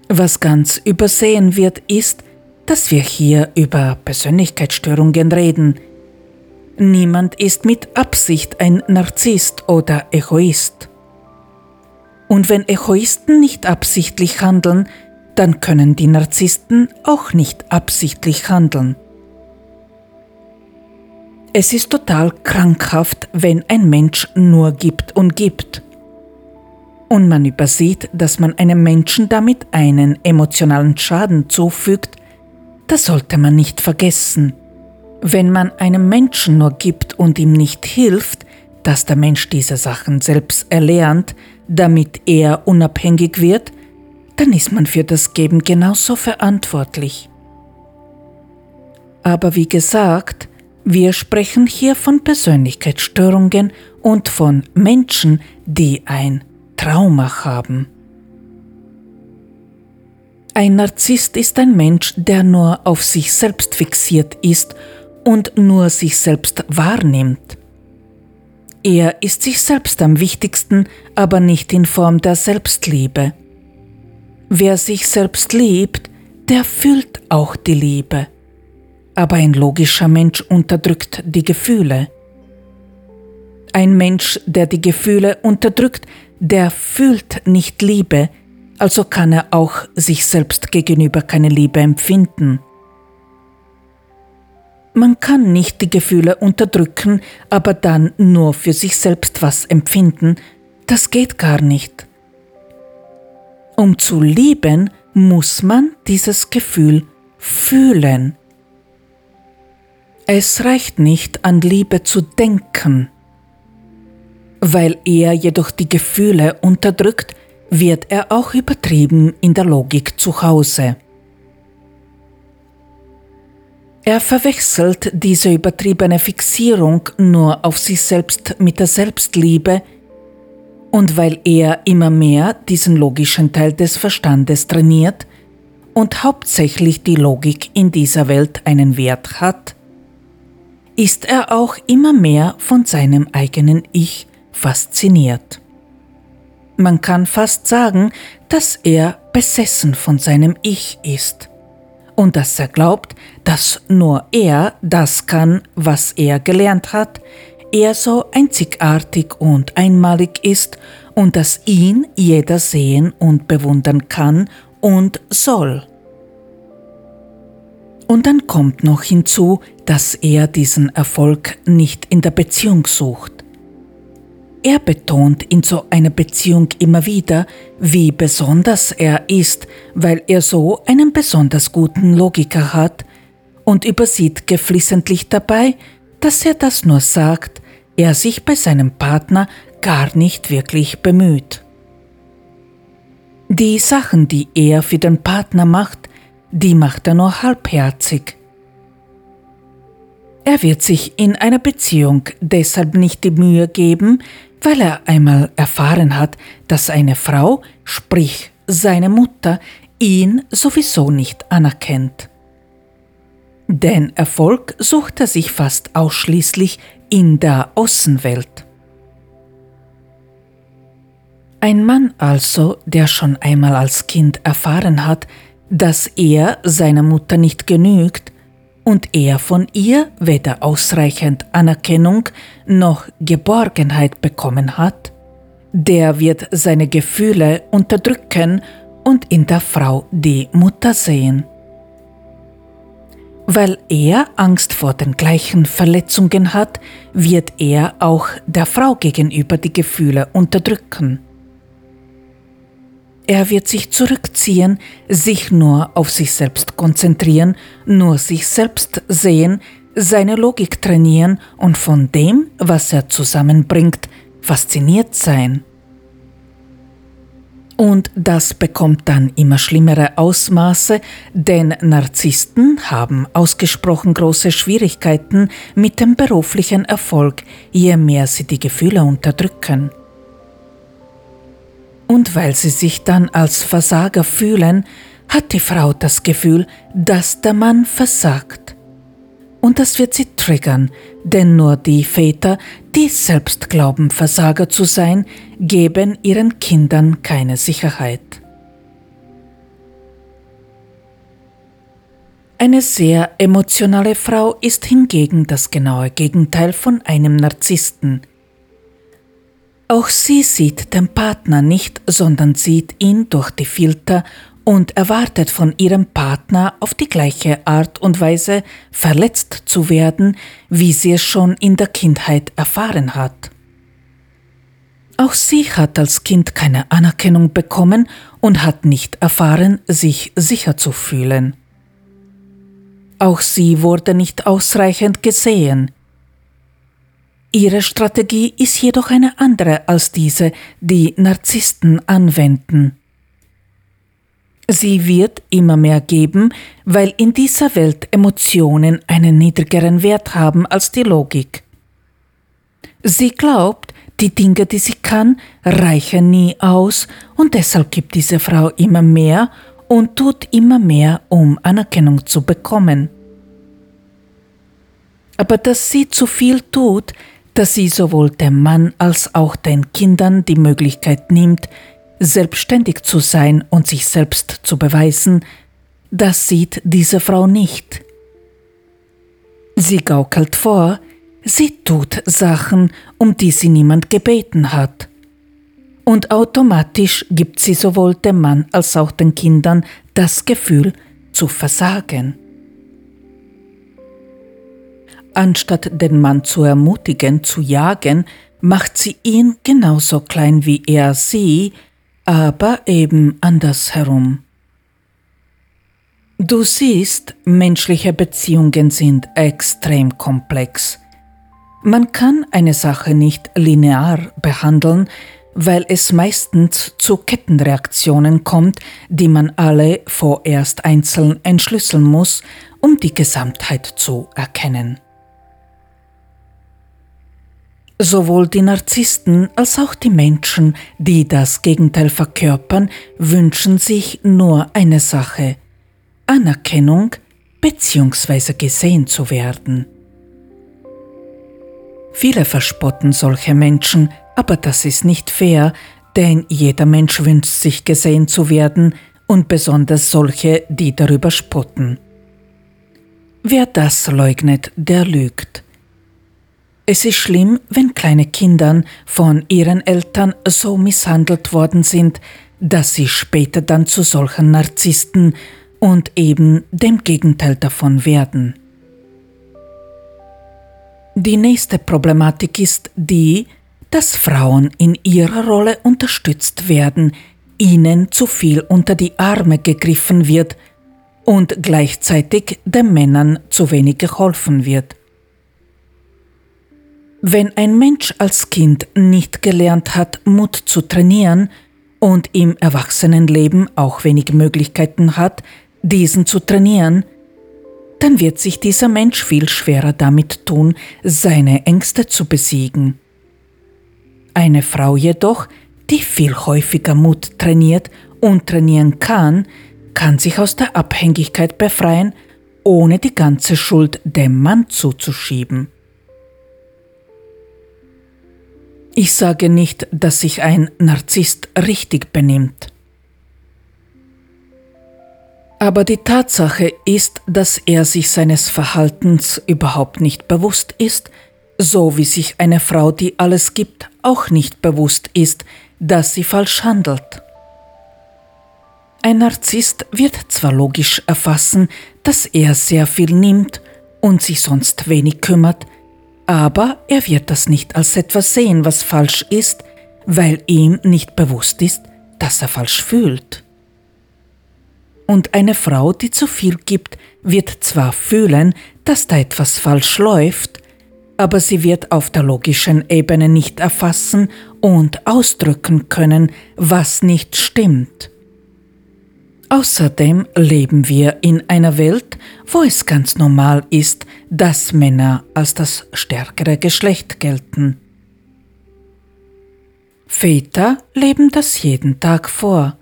[SPEAKER 1] Was ganz übersehen wird, ist, dass wir hier über Persönlichkeitsstörungen reden. Niemand ist mit Absicht ein Narzisst oder Egoist. Und wenn Egoisten nicht absichtlich handeln, dann können die Narzissten auch nicht absichtlich handeln. Es ist total krankhaft, wenn ein Mensch nur gibt und gibt. Und man übersieht, dass man einem Menschen damit einen emotionalen Schaden zufügt, das sollte man nicht vergessen. Wenn man einem Menschen nur gibt und ihm nicht hilft, dass der Mensch diese Sachen selbst erlernt, damit er unabhängig wird, dann ist man für das Geben genauso verantwortlich. Aber wie gesagt, wir sprechen hier von Persönlichkeitsstörungen und von Menschen, die ein Trauma haben. Ein Narzisst ist ein Mensch, der nur auf sich selbst fixiert ist und nur sich selbst wahrnimmt. Er ist sich selbst am wichtigsten, aber nicht in Form der Selbstliebe. Wer sich selbst liebt, der fühlt auch die Liebe. Aber ein logischer Mensch unterdrückt die Gefühle. Ein Mensch, der die Gefühle unterdrückt, der fühlt nicht Liebe, also kann er auch sich selbst gegenüber keine Liebe empfinden. Man kann nicht die Gefühle unterdrücken, aber dann nur für sich selbst was empfinden, das geht gar nicht. Um zu lieben, muss man dieses Gefühl fühlen. Es reicht nicht an Liebe zu denken. Weil er jedoch die Gefühle unterdrückt, wird er auch übertrieben in der Logik zu Hause. Er verwechselt diese übertriebene Fixierung nur auf sich selbst mit der Selbstliebe, und weil er immer mehr diesen logischen Teil des Verstandes trainiert und hauptsächlich die Logik in dieser Welt einen Wert hat, ist er auch immer mehr von seinem eigenen Ich fasziniert. Man kann fast sagen, dass er besessen von seinem Ich ist und dass er glaubt, dass nur er das kann, was er gelernt hat, er so einzigartig und einmalig ist und dass ihn jeder sehen und bewundern kann und soll. Und dann kommt noch hinzu, dass er diesen Erfolg nicht in der Beziehung sucht. Er betont in so einer Beziehung immer wieder, wie besonders er ist, weil er so einen besonders guten Logiker hat und übersieht geflissentlich dabei, dass er das nur sagt, er sich bei seinem Partner gar nicht wirklich bemüht. Die Sachen, die er für den Partner macht, die macht er nur halbherzig. Er wird sich in einer Beziehung deshalb nicht die Mühe geben, weil er einmal erfahren hat, dass eine Frau, sprich seine Mutter, ihn sowieso nicht anerkennt. Den Erfolg sucht er sich fast ausschließlich in der Außenwelt. Ein Mann also, der schon einmal als Kind erfahren hat, dass er seiner Mutter nicht genügt, und er von ihr weder ausreichend Anerkennung noch Geborgenheit bekommen hat, der wird seine Gefühle unterdrücken und in der Frau die Mutter sehen. Weil er Angst vor den gleichen Verletzungen hat, wird er auch der Frau gegenüber die Gefühle unterdrücken. Er wird sich zurückziehen, sich nur auf sich selbst konzentrieren, nur sich selbst sehen, seine Logik trainieren und von dem, was er zusammenbringt, fasziniert sein. Und das bekommt dann immer schlimmere Ausmaße, denn Narzissten haben ausgesprochen große Schwierigkeiten mit dem beruflichen Erfolg, je mehr sie die Gefühle unterdrücken. Und weil sie sich dann als Versager fühlen, hat die Frau das Gefühl, dass der Mann versagt. Und das wird sie triggern, denn nur die Väter, die selbst glauben, Versager zu sein, geben ihren Kindern keine Sicherheit. Eine sehr emotionale Frau ist hingegen das genaue Gegenteil von einem Narzissten. Auch sie sieht den Partner nicht, sondern sieht ihn durch die Filter und erwartet von ihrem Partner auf die gleiche Art und Weise verletzt zu werden, wie sie es schon in der Kindheit erfahren hat. Auch sie hat als Kind keine Anerkennung bekommen und hat nicht erfahren, sich sicher zu fühlen. Auch sie wurde nicht ausreichend gesehen. Ihre Strategie ist jedoch eine andere als diese, die Narzissten anwenden. Sie wird immer mehr geben, weil in dieser Welt Emotionen einen niedrigeren Wert haben als die Logik. Sie glaubt, die Dinge, die sie kann, reichen nie aus und deshalb gibt diese Frau immer mehr und tut immer mehr, um Anerkennung zu bekommen. Aber dass sie zu viel tut, dass sie sowohl dem Mann als auch den Kindern die Möglichkeit nimmt, selbstständig zu sein und sich selbst zu beweisen, das sieht diese Frau nicht. Sie gaukelt vor, sie tut Sachen, um die sie niemand gebeten hat. Und automatisch gibt sie sowohl dem Mann als auch den Kindern das Gefühl zu versagen. Anstatt den Mann zu ermutigen, zu jagen, macht sie ihn genauso klein wie er sie, aber eben andersherum. Du siehst, menschliche Beziehungen sind extrem komplex. Man kann eine Sache nicht linear behandeln, weil es meistens zu Kettenreaktionen kommt, die man alle vorerst einzeln entschlüsseln muss, um die Gesamtheit zu erkennen. Sowohl die Narzissten als auch die Menschen, die das Gegenteil verkörpern, wünschen sich nur eine Sache Anerkennung bzw. gesehen zu werden. Viele verspotten solche Menschen, aber das ist nicht fair, denn jeder Mensch wünscht sich gesehen zu werden und besonders solche, die darüber spotten. Wer das leugnet, der lügt. Es ist schlimm, wenn kleine Kinder von ihren Eltern so misshandelt worden sind, dass sie später dann zu solchen Narzissten und eben dem Gegenteil davon werden. Die nächste Problematik ist die, dass Frauen in ihrer Rolle unterstützt werden, ihnen zu viel unter die Arme gegriffen wird und gleichzeitig den Männern zu wenig geholfen wird. Wenn ein Mensch als Kind nicht gelernt hat, Mut zu trainieren und im Erwachsenenleben auch wenig Möglichkeiten hat, diesen zu trainieren, dann wird sich dieser Mensch viel schwerer damit tun, seine Ängste zu besiegen. Eine Frau jedoch, die viel häufiger Mut trainiert und trainieren kann, kann sich aus der Abhängigkeit befreien, ohne die ganze Schuld dem Mann zuzuschieben. Ich sage nicht, dass sich ein Narzisst richtig benimmt. Aber die Tatsache ist, dass er sich seines Verhaltens überhaupt nicht bewusst ist, so wie sich eine Frau, die alles gibt, auch nicht bewusst ist, dass sie falsch handelt. Ein Narzisst wird zwar logisch erfassen, dass er sehr viel nimmt und sich sonst wenig kümmert, aber er wird das nicht als etwas sehen, was falsch ist, weil ihm nicht bewusst ist, dass er falsch fühlt. Und eine Frau, die zu viel gibt, wird zwar fühlen, dass da etwas falsch läuft, aber sie wird auf der logischen Ebene nicht erfassen und ausdrücken können, was nicht stimmt. Außerdem leben wir in einer Welt, wo es ganz normal ist, dass Männer als das stärkere Geschlecht gelten. Väter leben das jeden Tag vor.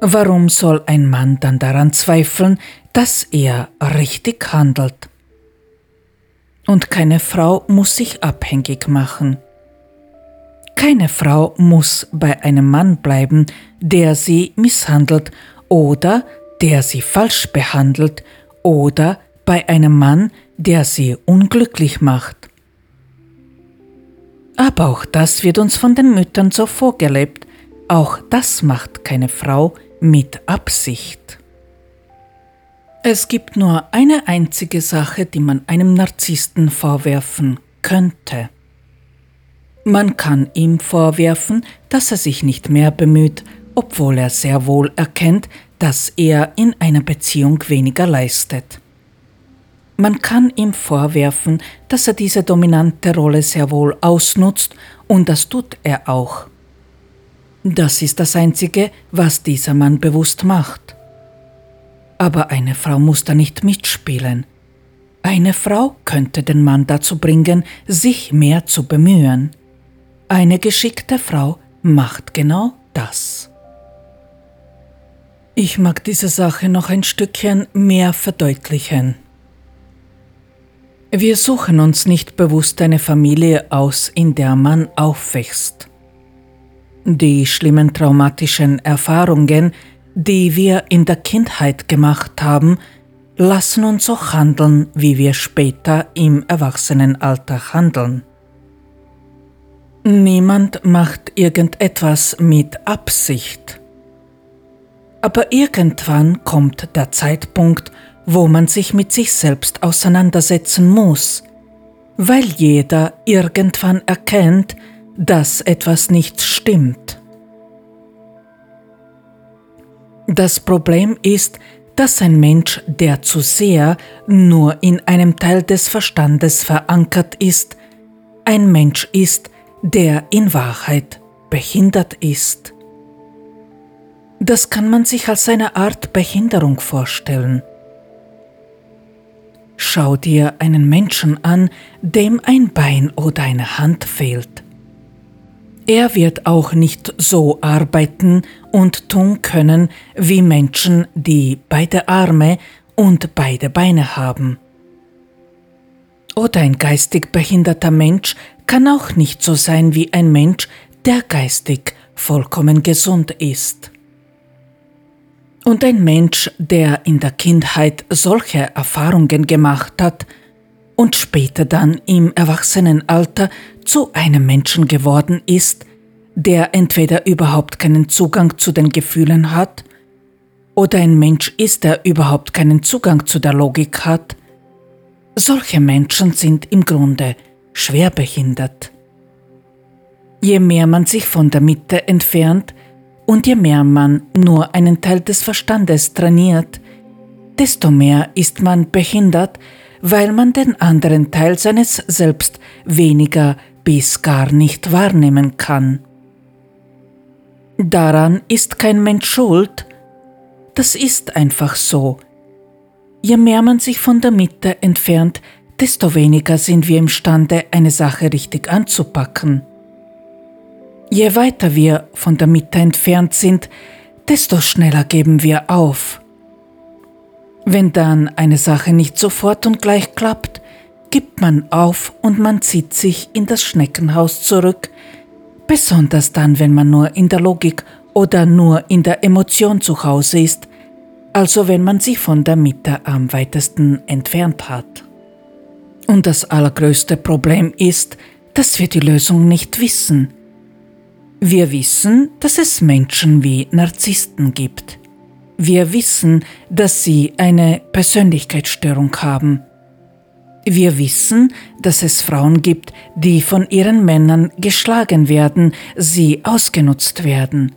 [SPEAKER 1] Warum soll ein Mann dann daran zweifeln, dass er richtig handelt? Und keine Frau muss sich abhängig machen. Keine Frau muss bei einem Mann bleiben, der sie misshandelt oder der sie falsch behandelt oder bei einem Mann, der sie unglücklich macht. Aber auch das wird uns von den Müttern so vorgelebt, auch das macht keine Frau mit Absicht. Es gibt nur eine einzige Sache, die man einem Narzissten vorwerfen könnte. Man kann ihm vorwerfen, dass er sich nicht mehr bemüht, obwohl er sehr wohl erkennt, dass er in einer Beziehung weniger leistet. Man kann ihm vorwerfen, dass er diese dominante Rolle sehr wohl ausnutzt und das tut er auch. Das ist das Einzige, was dieser Mann bewusst macht. Aber eine Frau muss da nicht mitspielen. Eine Frau könnte den Mann dazu bringen, sich mehr zu bemühen. Eine geschickte Frau macht genau das. Ich mag diese Sache noch ein Stückchen mehr verdeutlichen. Wir suchen uns nicht bewusst eine Familie aus, in der man aufwächst. Die schlimmen traumatischen Erfahrungen, die wir in der Kindheit gemacht haben, lassen uns auch handeln, wie wir später im Erwachsenenalter handeln. Niemand macht irgendetwas mit Absicht. Aber irgendwann kommt der Zeitpunkt, wo man sich mit sich selbst auseinandersetzen muss, weil jeder irgendwann erkennt, dass etwas nicht stimmt. Das Problem ist, dass ein Mensch, der zu sehr nur in einem Teil des Verstandes verankert ist, ein Mensch ist, der in Wahrheit behindert ist. Das kann man sich als eine Art Behinderung vorstellen. Schau dir einen Menschen an, dem ein Bein oder eine Hand fehlt. Er wird auch nicht so arbeiten und tun können wie Menschen, die beide Arme und beide Beine haben. Oder ein geistig behinderter Mensch kann auch nicht so sein wie ein Mensch, der geistig vollkommen gesund ist. Und ein Mensch, der in der Kindheit solche Erfahrungen gemacht hat und später dann im Erwachsenenalter zu einem Menschen geworden ist, der entweder überhaupt keinen Zugang zu den Gefühlen hat, oder ein Mensch ist, der überhaupt keinen Zugang zu der Logik hat, solche Menschen sind im Grunde schwerbehindert. Je mehr man sich von der Mitte entfernt und je mehr man nur einen Teil des Verstandes trainiert, desto mehr ist man behindert, weil man den anderen Teil seines Selbst weniger bis gar nicht wahrnehmen kann. Daran ist kein Mensch schuld, das ist einfach so. Je mehr man sich von der Mitte entfernt, desto weniger sind wir imstande, eine Sache richtig anzupacken. Je weiter wir von der Mitte entfernt sind, desto schneller geben wir auf. Wenn dann eine Sache nicht sofort und gleich klappt, gibt man auf und man zieht sich in das Schneckenhaus zurück, besonders dann, wenn man nur in der Logik oder nur in der Emotion zu Hause ist, also wenn man sich von der Mitte am weitesten entfernt hat. Und das allergrößte Problem ist, dass wir die Lösung nicht wissen. Wir wissen, dass es Menschen wie Narzissten gibt. Wir wissen, dass sie eine Persönlichkeitsstörung haben. Wir wissen, dass es Frauen gibt, die von ihren Männern geschlagen werden, sie ausgenutzt werden.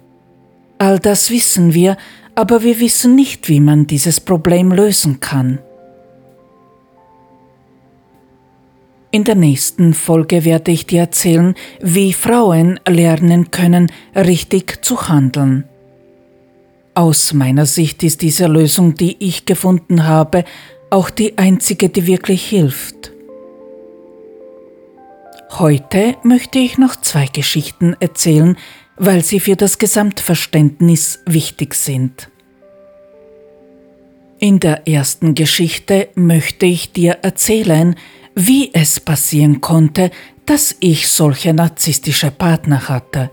[SPEAKER 1] All das wissen wir, aber wir wissen nicht, wie man dieses Problem lösen kann. In der nächsten Folge werde ich dir erzählen, wie Frauen lernen können, richtig zu handeln. Aus meiner Sicht ist diese Lösung, die ich gefunden habe, auch die einzige, die wirklich hilft. Heute möchte ich noch zwei Geschichten erzählen, weil sie für das Gesamtverständnis wichtig sind. In der ersten Geschichte möchte ich dir erzählen, wie es passieren konnte, dass ich solche narzisstische Partner hatte.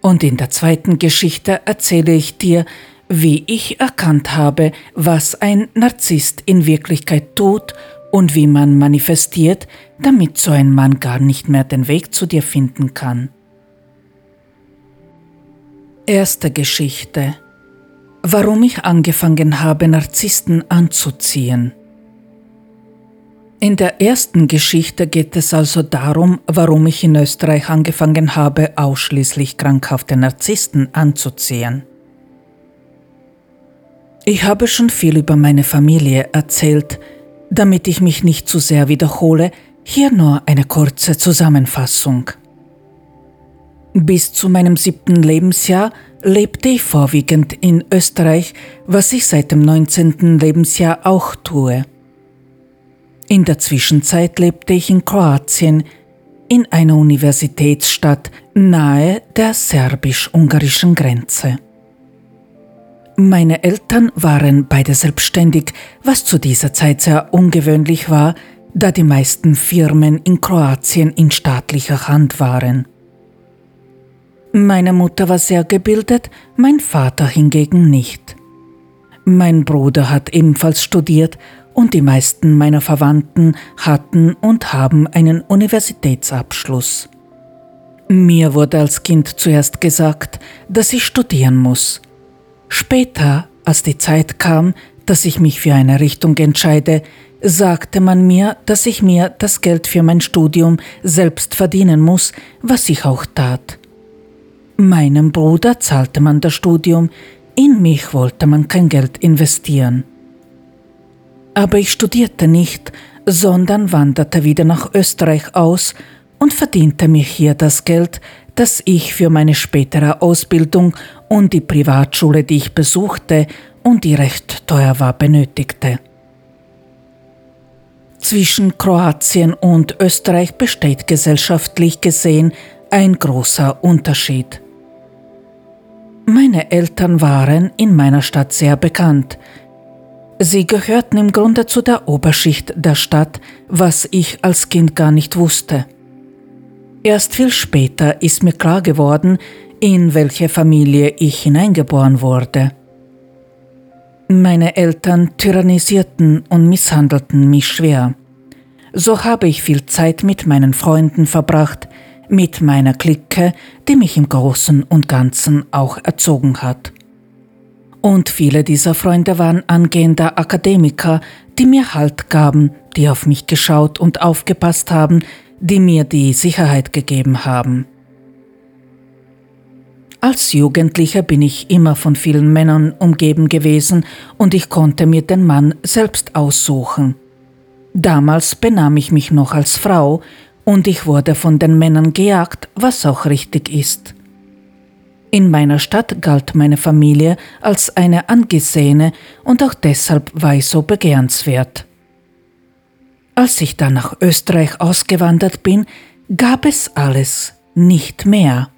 [SPEAKER 1] Und in der zweiten Geschichte erzähle ich dir, wie ich erkannt habe, was ein Narzisst in Wirklichkeit tut und wie man manifestiert, damit so ein Mann gar nicht mehr den Weg zu dir finden kann. Erste Geschichte. Warum ich angefangen habe, Narzissten anzuziehen. In der ersten Geschichte geht es also darum, warum ich in Österreich angefangen habe, ausschließlich krankhafte Narzissten anzuziehen. Ich habe schon viel über meine Familie erzählt, damit ich mich nicht zu sehr wiederhole, hier nur eine kurze Zusammenfassung. Bis zu meinem siebten Lebensjahr lebte ich vorwiegend in Österreich, was ich seit dem 19. Lebensjahr auch tue. In der Zwischenzeit lebte ich in Kroatien, in einer Universitätsstadt nahe der serbisch-ungarischen Grenze. Meine Eltern waren beide selbstständig, was zu dieser Zeit sehr ungewöhnlich war, da die meisten Firmen in Kroatien in staatlicher Hand waren. Meine Mutter war sehr gebildet, mein Vater hingegen nicht. Mein Bruder hat ebenfalls studiert und die meisten meiner Verwandten hatten und haben einen Universitätsabschluss. Mir wurde als Kind zuerst gesagt, dass ich studieren muss. Später, als die Zeit kam, dass ich mich für eine Richtung entscheide, sagte man mir, dass ich mir das Geld für mein Studium selbst verdienen muss, was ich auch tat. Meinem Bruder zahlte man das Studium, in mich wollte man kein Geld investieren. Aber ich studierte nicht, sondern wanderte wieder nach Österreich aus und verdiente mir hier das Geld, das ich für meine spätere Ausbildung und die Privatschule, die ich besuchte und die recht teuer war, benötigte. Zwischen Kroatien und Österreich besteht gesellschaftlich gesehen ein großer Unterschied. Meine Eltern waren in meiner Stadt sehr bekannt. Sie gehörten im Grunde zu der Oberschicht der Stadt, was ich als Kind gar nicht wusste. Erst viel später ist mir klar geworden, in welche Familie ich hineingeboren wurde. Meine Eltern tyrannisierten und misshandelten mich schwer. So habe ich viel Zeit mit meinen Freunden verbracht, mit meiner Clique, die mich im Großen und Ganzen auch erzogen hat. Und viele dieser Freunde waren angehende Akademiker, die mir Halt gaben, die auf mich geschaut und aufgepasst haben, die mir die Sicherheit gegeben haben. Als Jugendlicher bin ich immer von vielen Männern umgeben gewesen und ich konnte mir den Mann selbst aussuchen. Damals benahm ich mich noch als Frau und ich wurde von den Männern gejagt, was auch richtig ist. In meiner Stadt galt meine Familie als eine angesehene und auch deshalb war ich so begehrenswert. Als ich dann nach Österreich ausgewandert bin, gab es alles nicht mehr.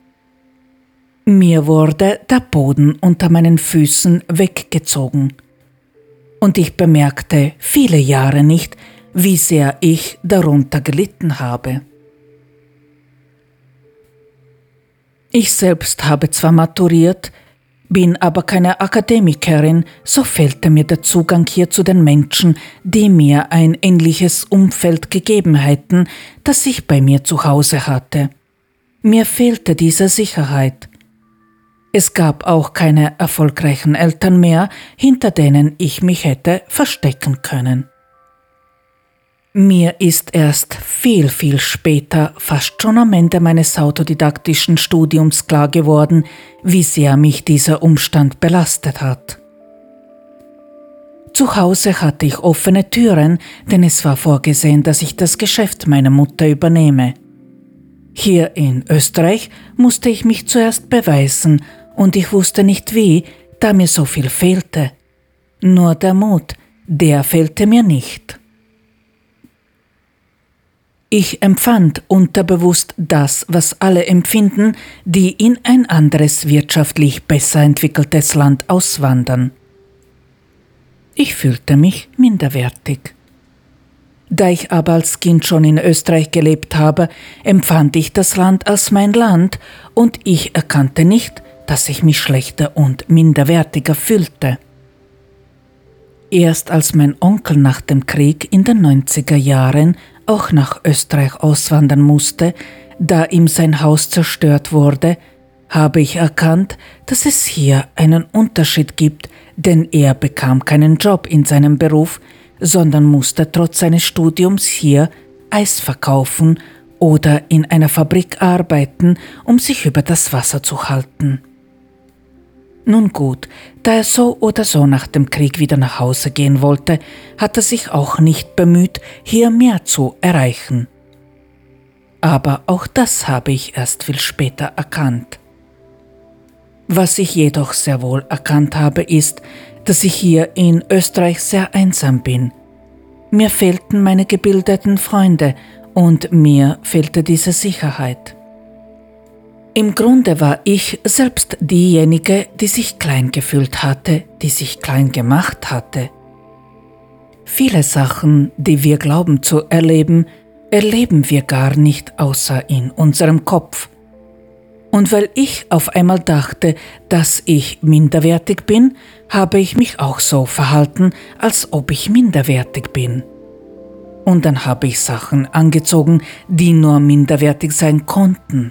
[SPEAKER 1] Mir wurde der Boden unter meinen Füßen weggezogen. Und ich bemerkte viele Jahre nicht, wie sehr ich darunter gelitten habe. Ich selbst habe zwar maturiert, bin aber keine Akademikerin, so fehlte mir der Zugang hier zu den Menschen, die mir ein ähnliches Umfeld gegeben hätten, das ich bei mir zu Hause hatte. Mir fehlte diese Sicherheit. Es gab auch keine erfolgreichen Eltern mehr, hinter denen ich mich hätte verstecken können. Mir ist erst viel, viel später, fast schon am Ende meines autodidaktischen Studiums klar geworden, wie sehr mich dieser Umstand belastet hat. Zu Hause hatte ich offene Türen, denn es war vorgesehen, dass ich das Geschäft meiner Mutter übernehme. Hier in Österreich musste ich mich zuerst beweisen, und ich wusste nicht wie, da mir so viel fehlte. Nur der Mut, der fehlte mir nicht. Ich empfand unterbewusst das, was alle empfinden, die in ein anderes wirtschaftlich besser entwickeltes Land auswandern. Ich fühlte mich minderwertig. Da ich aber als Kind schon in Österreich gelebt habe, empfand ich das Land als mein Land und ich erkannte nicht, dass ich mich schlechter und minderwertiger fühlte. Erst als mein Onkel nach dem Krieg in den 90er Jahren auch nach Österreich auswandern musste, da ihm sein Haus zerstört wurde, habe ich erkannt, dass es hier einen Unterschied gibt, denn er bekam keinen Job in seinem Beruf, sondern musste trotz seines Studiums hier Eis verkaufen oder in einer Fabrik arbeiten, um sich über das Wasser zu halten. Nun gut, da er so oder so nach dem Krieg wieder nach Hause gehen wollte, hat er sich auch nicht bemüht, hier mehr zu erreichen. Aber auch das habe ich erst viel später erkannt. Was ich jedoch sehr wohl erkannt habe, ist, dass ich hier in Österreich sehr einsam bin. Mir fehlten meine gebildeten Freunde und mir fehlte diese Sicherheit. Im Grunde war ich selbst diejenige, die sich klein gefühlt hatte, die sich klein gemacht hatte. Viele Sachen, die wir glauben zu erleben, erleben wir gar nicht außer in unserem Kopf. Und weil ich auf einmal dachte, dass ich minderwertig bin, habe ich mich auch so verhalten, als ob ich minderwertig bin. Und dann habe ich Sachen angezogen, die nur minderwertig sein konnten.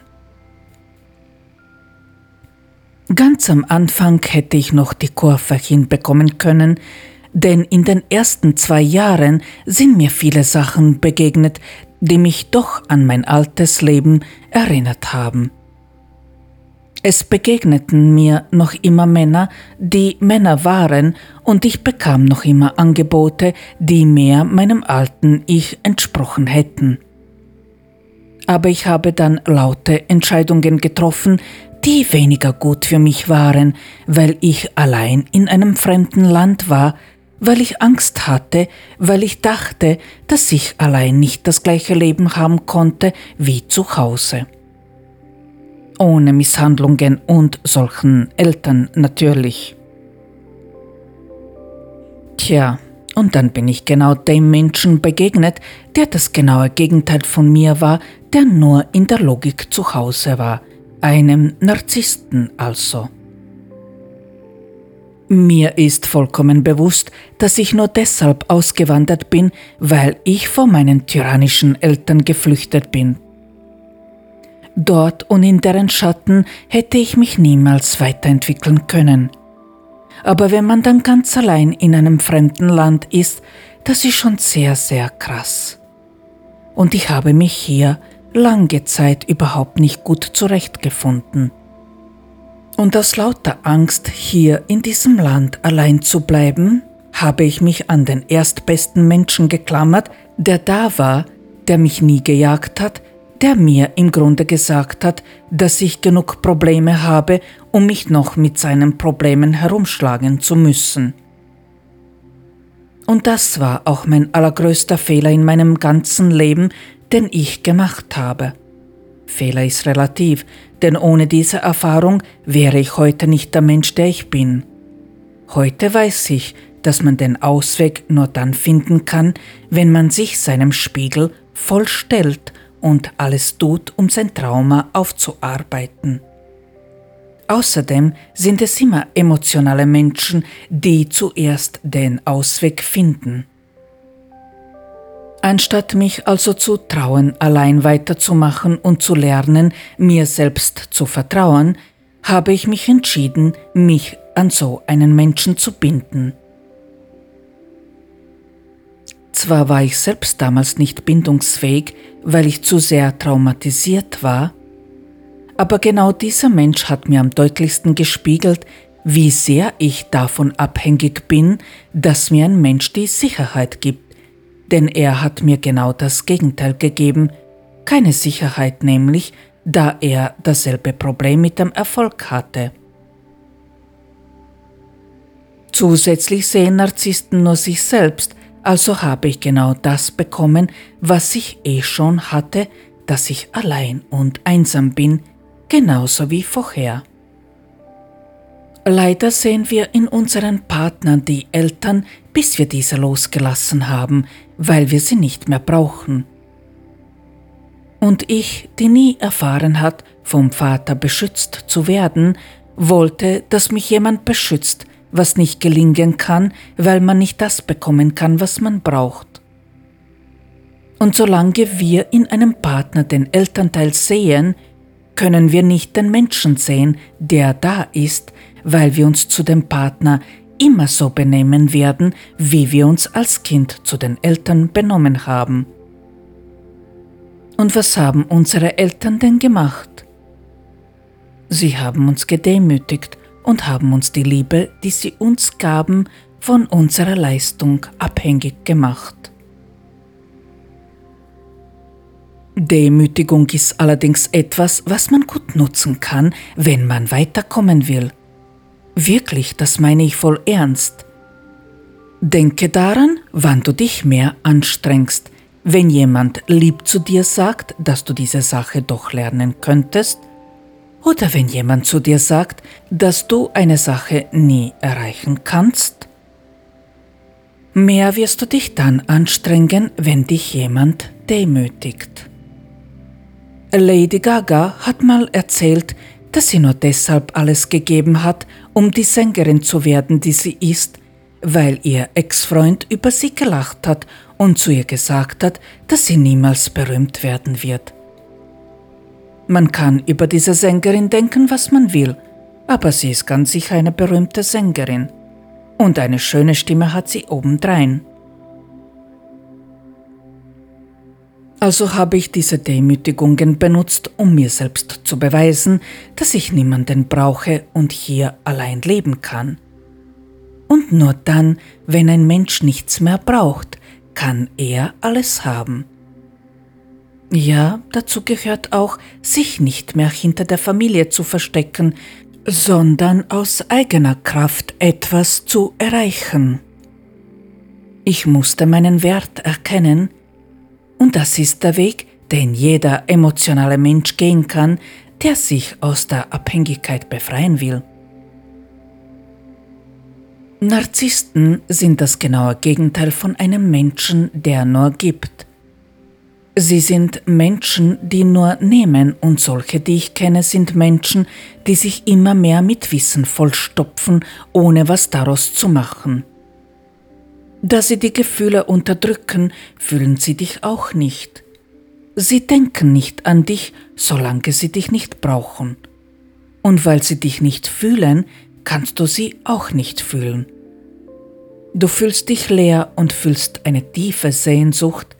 [SPEAKER 1] Ganz am Anfang hätte ich noch die Kurve hinbekommen können, denn in den ersten zwei Jahren sind mir viele Sachen begegnet, die mich doch an mein altes Leben erinnert haben. Es begegneten mir noch immer Männer, die Männer waren, und ich bekam noch immer Angebote, die mehr meinem alten Ich entsprochen hätten. Aber ich habe dann laute Entscheidungen getroffen, die weniger gut für mich waren, weil ich allein in einem fremden Land war, weil ich Angst hatte, weil ich dachte, dass ich allein nicht das gleiche Leben haben konnte wie zu Hause. Ohne Misshandlungen und solchen Eltern natürlich. Tja, und dann bin ich genau dem Menschen begegnet, der das genaue Gegenteil von mir war, der nur in der Logik zu Hause war, einem Narzissten also. Mir ist vollkommen bewusst, dass ich nur deshalb ausgewandert bin, weil ich vor meinen tyrannischen Eltern geflüchtet bin. Dort und in deren Schatten hätte ich mich niemals weiterentwickeln können. Aber wenn man dann ganz allein in einem fremden Land ist, das ist schon sehr, sehr krass. Und ich habe mich hier lange Zeit überhaupt nicht gut zurechtgefunden. Und aus lauter Angst, hier in diesem Land allein zu bleiben, habe ich mich an den erstbesten Menschen geklammert, der da war, der mich nie gejagt hat, der mir im Grunde gesagt hat, dass ich genug Probleme habe, um mich noch mit seinen Problemen herumschlagen zu müssen. Und das war auch mein allergrößter Fehler in meinem ganzen Leben, den ich gemacht habe. Fehler ist relativ, denn ohne diese Erfahrung wäre ich heute nicht der Mensch, der ich bin. Heute weiß ich, dass man den Ausweg nur dann finden kann, wenn man sich seinem Spiegel voll stellt und alles tut, um sein Trauma aufzuarbeiten. Außerdem sind es immer emotionale Menschen, die zuerst den Ausweg finden. Anstatt mich also zu trauen, allein weiterzumachen und zu lernen, mir selbst zu vertrauen, habe ich mich entschieden, mich an so einen Menschen zu binden. Zwar war ich selbst damals nicht bindungsfähig, weil ich zu sehr traumatisiert war, aber genau dieser Mensch hat mir am deutlichsten gespiegelt, wie sehr ich davon abhängig bin, dass mir ein Mensch die Sicherheit gibt, denn er hat mir genau das Gegenteil gegeben, keine Sicherheit nämlich, da er dasselbe Problem mit dem Erfolg hatte. Zusätzlich sehen Narzissten nur sich selbst, also habe ich genau das bekommen, was ich eh schon hatte, dass ich allein und einsam bin, genauso wie vorher. Leider sehen wir in unseren Partnern die Eltern, bis wir diese losgelassen haben, weil wir sie nicht mehr brauchen. Und ich, die nie erfahren hat, vom Vater beschützt zu werden, wollte, dass mich jemand beschützt, was nicht gelingen kann, weil man nicht das bekommen kann, was man braucht. Und solange wir in einem Partner den Elternteil sehen, können wir nicht den Menschen sehen, der da ist, weil wir uns zu dem Partner immer so benehmen werden, wie wir uns als Kind zu den Eltern benommen haben. Und was haben unsere Eltern denn gemacht? Sie haben uns gedemütigt und haben uns die Liebe, die sie uns gaben, von unserer Leistung abhängig gemacht. Demütigung ist allerdings etwas, was man gut nutzen kann, wenn man weiterkommen will. Wirklich, das meine ich voll ernst. Denke daran, wann du dich mehr anstrengst. Wenn jemand lieb zu dir sagt, dass du diese Sache doch lernen könntest, oder wenn jemand zu dir sagt, dass du eine Sache nie erreichen kannst. Mehr wirst du dich dann anstrengen, wenn dich jemand demütigt. Lady Gaga hat mal erzählt, dass sie nur deshalb alles gegeben hat, um die Sängerin zu werden, die sie ist, weil ihr Ex-Freund über sie gelacht hat und zu ihr gesagt hat, dass sie niemals berühmt werden wird. Man kann über diese Sängerin denken, was man will, aber sie ist ganz sicher eine berühmte Sängerin. Und eine schöne Stimme hat sie obendrein. Also habe ich diese Demütigungen benutzt, um mir selbst zu beweisen, dass ich niemanden brauche und hier allein leben kann. Und nur dann, wenn ein Mensch nichts mehr braucht, kann er alles haben. Ja, dazu gehört auch, sich nicht mehr hinter der Familie zu verstecken, sondern aus eigener Kraft etwas zu erreichen. Ich musste meinen Wert erkennen, und das ist der Weg, den jeder emotionale Mensch gehen kann, der sich aus der Abhängigkeit befreien will. Narzissten sind das genaue Gegenteil von einem Menschen, der nur gibt. Sie sind Menschen, die nur nehmen, und solche, die ich kenne, sind Menschen, die sich immer mehr mit Wissen vollstopfen, ohne was daraus zu machen. Da sie die Gefühle unterdrücken, fühlen sie dich auch nicht. Sie denken nicht an dich, solange sie dich nicht brauchen. Und weil sie dich nicht fühlen, kannst du sie auch nicht fühlen. Du fühlst dich leer und fühlst eine tiefe Sehnsucht,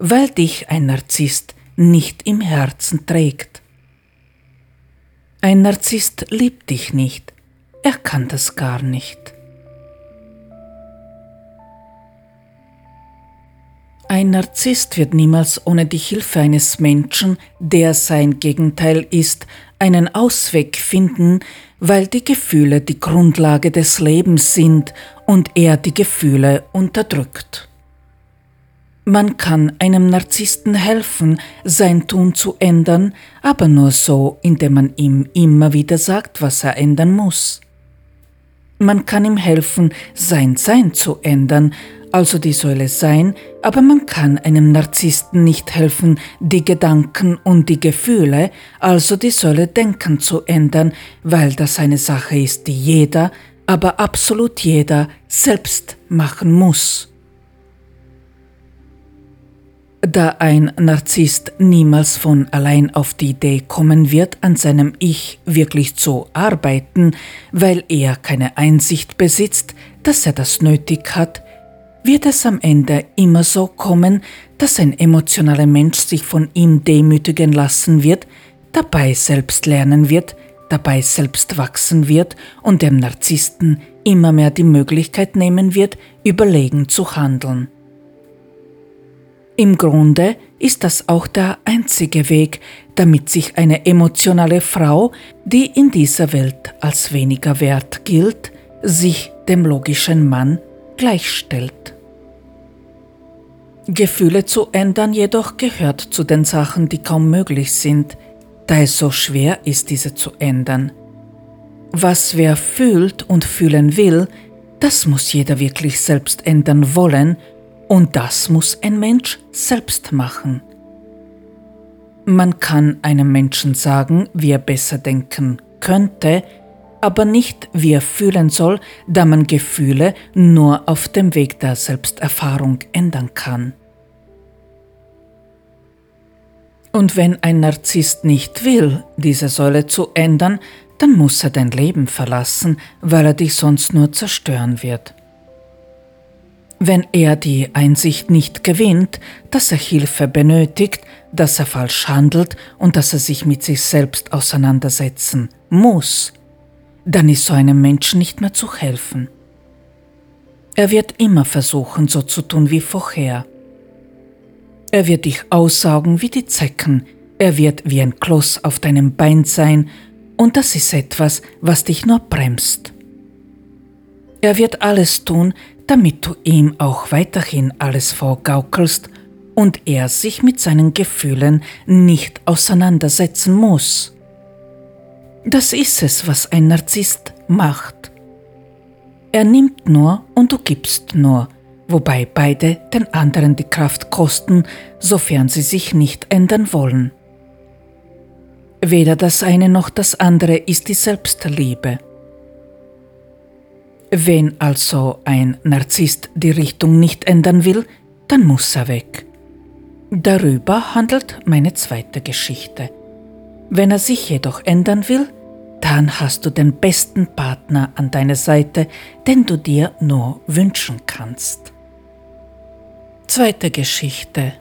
[SPEAKER 1] weil dich ein Narzisst nicht im Herzen trägt. Ein Narzisst liebt dich nicht, er kann das gar nicht. Ein Narzisst wird niemals ohne die Hilfe eines Menschen, der sein Gegenteil ist, einen Ausweg finden, weil die Gefühle die Grundlage des Lebens sind und er die Gefühle unterdrückt. Man kann einem Narzissten helfen, sein Tun zu ändern, aber nur so, indem man ihm immer wieder sagt, was er ändern muss. Man kann ihm helfen, sein Sein zu ändern, also die Säule Sein, aber man kann einem Narzissten nicht helfen, die Gedanken und die Gefühle, also die Säule Denken zu ändern, weil das eine Sache ist, die jeder, aber absolut jeder selbst machen muss. Da ein Narzisst niemals von allein auf die Idee kommen wird, an seinem Ich wirklich zu arbeiten, weil er keine Einsicht besitzt, dass er das nötig hat, wird es am Ende immer so kommen, dass ein emotionaler Mensch sich von ihm demütigen lassen wird, dabei selbst lernen wird, dabei selbst wachsen wird und dem Narzissten immer mehr die Möglichkeit nehmen wird, überlegen zu handeln. Im Grunde ist das auch der einzige Weg, damit sich eine emotionale Frau, die in dieser Welt als weniger wert gilt, sich dem logischen Mann gleichstellt. Gefühle zu ändern jedoch gehört zu den Sachen, die kaum möglich sind, da es so schwer ist, diese zu ändern. Was wer fühlt und fühlen will, das muss jeder wirklich selbst ändern wollen und das muss ein Mensch selbst machen. Man kann einem Menschen sagen, wie er besser denken könnte, aber nicht wie er fühlen soll, da man Gefühle nur auf dem Weg der Selbsterfahrung ändern kann. Und wenn ein Narzisst nicht will, diese Säule zu ändern, dann muss er dein Leben verlassen, weil er dich sonst nur zerstören wird. Wenn er die Einsicht nicht gewinnt, dass er Hilfe benötigt, dass er falsch handelt und dass er sich mit sich selbst auseinandersetzen muss, dann ist so einem Menschen nicht mehr zu helfen. Er wird immer versuchen, so zu tun wie vorher. Er wird dich aussaugen wie die Zecken, er wird wie ein Kloß auf deinem Bein sein, und das ist etwas, was dich nur bremst. Er wird alles tun, damit du ihm auch weiterhin alles vorgaukelst und er sich mit seinen Gefühlen nicht auseinandersetzen muss. Das ist es, was ein Narzisst macht. Er nimmt nur und du gibst nur, wobei beide den anderen die Kraft kosten, sofern sie sich nicht ändern wollen. Weder das eine noch das andere ist die Selbstliebe. Wenn also ein Narzisst die Richtung nicht ändern will, dann muss er weg. Darüber handelt meine zweite Geschichte. Wenn er sich jedoch ändern will, dann hast du den besten Partner an deiner Seite, den du dir nur wünschen kannst. Zweite Geschichte.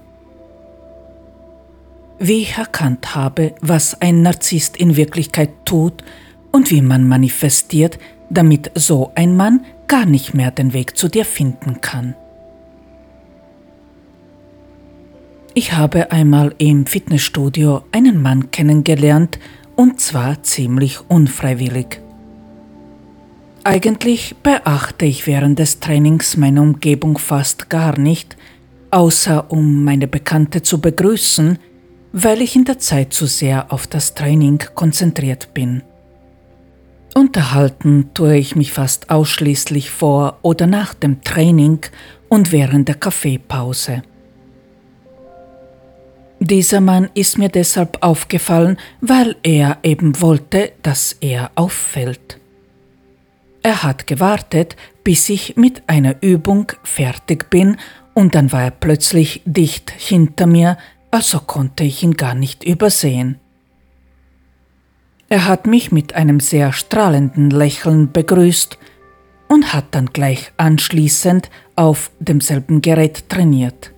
[SPEAKER 1] Wie ich erkannt habe, was ein Narzisst in Wirklichkeit tut und wie man manifestiert, damit so ein Mann gar nicht mehr den Weg zu dir finden kann. Ich habe einmal im Fitnessstudio einen Mann kennengelernt und zwar ziemlich unfreiwillig. Eigentlich beachte ich während des Trainings meine Umgebung fast gar nicht, außer um meine Bekannte zu begrüßen, weil ich in der Zeit zu sehr auf das Training konzentriert bin. Unterhalten tue ich mich fast ausschließlich vor oder nach dem Training und während der Kaffeepause. Dieser Mann ist mir deshalb aufgefallen, weil er eben wollte, dass er auffällt. Er hat gewartet, bis ich mit einer Übung fertig bin, und dann war er plötzlich dicht hinter mir, also konnte ich ihn gar nicht übersehen. Er hat mich mit einem sehr strahlenden Lächeln begrüßt und hat dann gleich anschließend auf demselben Gerät trainiert.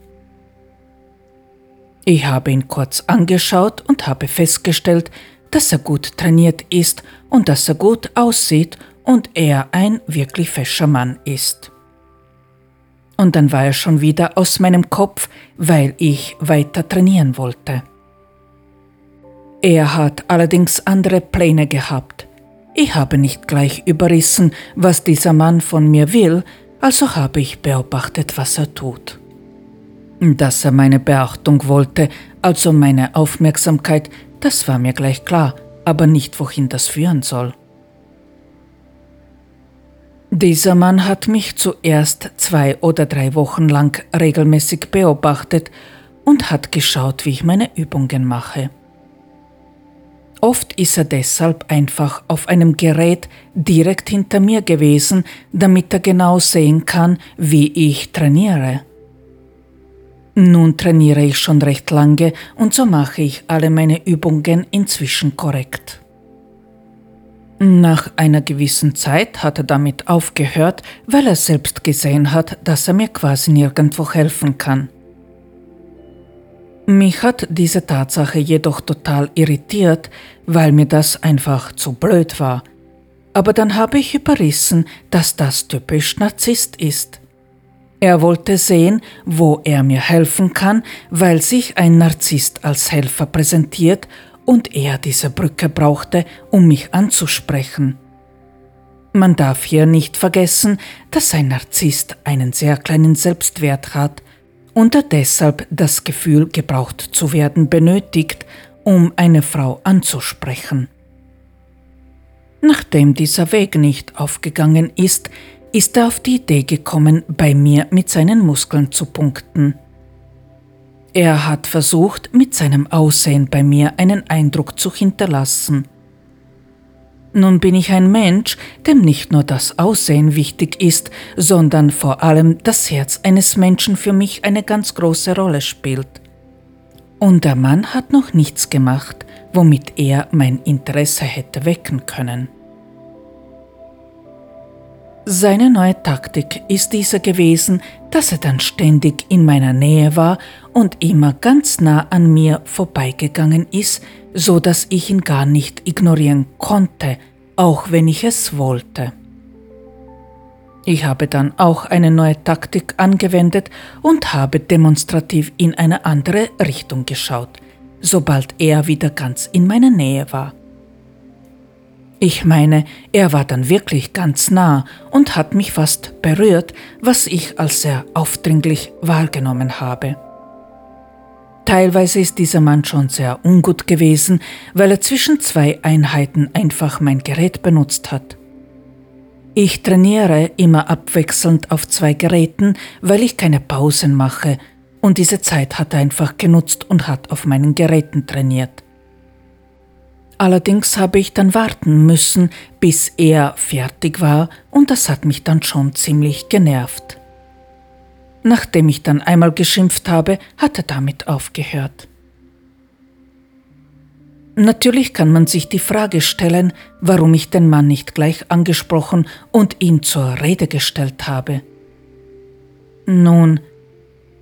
[SPEAKER 1] Ich habe ihn kurz angeschaut und habe festgestellt, dass er gut trainiert ist und dass er gut aussieht und er ein wirklich fescher Mann ist. Und dann war er schon wieder aus meinem Kopf, weil ich weiter trainieren wollte. Er hat allerdings andere Pläne gehabt. Ich habe nicht gleich überrissen, was dieser Mann von mir will, also habe ich beobachtet, was er tut. Dass er meine Beachtung wollte, also meine Aufmerksamkeit, das war mir gleich klar, aber nicht, wohin das führen soll. Dieser Mann hat mich zuerst zwei oder drei Wochen lang regelmäßig beobachtet und hat geschaut, wie ich meine Übungen mache. Oft ist er deshalb einfach auf einem Gerät direkt hinter mir gewesen, damit er genau sehen kann, wie ich trainiere. Nun trainiere ich schon recht lange und so mache ich alle meine Übungen inzwischen korrekt. Nach einer gewissen Zeit hat er damit aufgehört, weil er selbst gesehen hat, dass er mir quasi nirgendwo helfen kann. Mich hat diese Tatsache jedoch total irritiert, weil mir das einfach zu blöd war. Aber dann habe ich überrissen, dass das typisch Narzisst ist. Er wollte sehen, wo er mir helfen kann, weil sich ein Narzisst als Helfer präsentiert und er diese Brücke brauchte, um mich anzusprechen. Man darf hier nicht vergessen, dass ein Narzisst einen sehr kleinen Selbstwert hat und er deshalb das Gefühl, gebraucht zu werden, benötigt, um eine Frau anzusprechen. Nachdem dieser Weg nicht aufgegangen ist, ist er auf die Idee gekommen, bei mir mit seinen Muskeln zu punkten. Er hat versucht, mit seinem Aussehen bei mir einen Eindruck zu hinterlassen. Nun bin ich ein Mensch, dem nicht nur das Aussehen wichtig ist, sondern vor allem das Herz eines Menschen für mich eine ganz große Rolle spielt. Und der Mann hat noch nichts gemacht, womit er mein Interesse hätte wecken können. Seine neue Taktik ist diese gewesen, dass er dann ständig in meiner Nähe war und immer ganz nah an mir vorbeigegangen ist, so dass ich ihn gar nicht ignorieren konnte, auch wenn ich es wollte. Ich habe dann auch eine neue Taktik angewendet und habe demonstrativ in eine andere Richtung geschaut, sobald er wieder ganz in meiner Nähe war. Ich meine, er war dann wirklich ganz nah und hat mich fast berührt, was ich als sehr aufdringlich wahrgenommen habe. Teilweise ist dieser Mann schon sehr ungut gewesen, weil er zwischen zwei Einheiten einfach mein Gerät benutzt hat. Ich trainiere immer abwechselnd auf zwei Geräten, weil ich keine Pausen mache, und diese Zeit hat er einfach genutzt und hat auf meinen Geräten trainiert. Allerdings habe ich dann warten müssen, bis er fertig war, und das hat mich dann schon ziemlich genervt. Nachdem ich dann einmal geschimpft habe, hat er damit aufgehört. Natürlich kann man sich die Frage stellen, warum ich den Mann nicht gleich angesprochen und ihn zur Rede gestellt habe. Nun,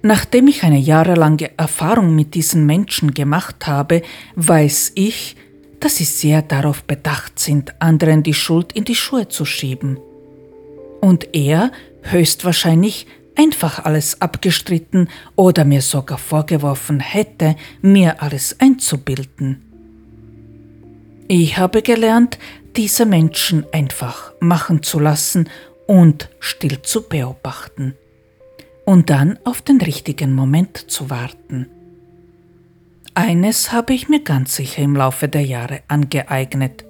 [SPEAKER 1] nachdem ich eine jahrelange Erfahrung mit diesen Menschen gemacht habe, weiß ich, dass sie sehr darauf bedacht sind, anderen die Schuld in die Schuhe zu schieben. Und er höchstwahrscheinlich einfach alles abgestritten oder mir sogar vorgeworfen hätte, mir alles einzubilden. Ich habe gelernt, diese Menschen einfach machen zu lassen und still zu beobachten und dann auf den richtigen Moment zu warten. Eines habe ich mir ganz sicher im Laufe der Jahre angeeignet.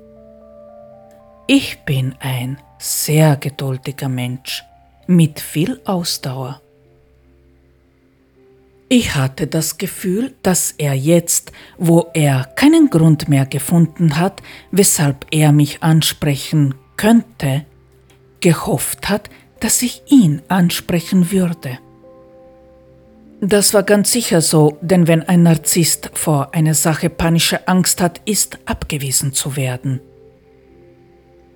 [SPEAKER 1] Ich bin ein sehr geduldiger Mensch mit viel Ausdauer. Ich hatte das Gefühl, dass er jetzt, wo er keinen Grund mehr gefunden hat, weshalb er mich ansprechen könnte, gehofft hat, dass ich ihn ansprechen würde. Das war ganz sicher so, denn wenn ein Narzisst vor einer Sache panische Angst hat, ist abgewiesen zu werden.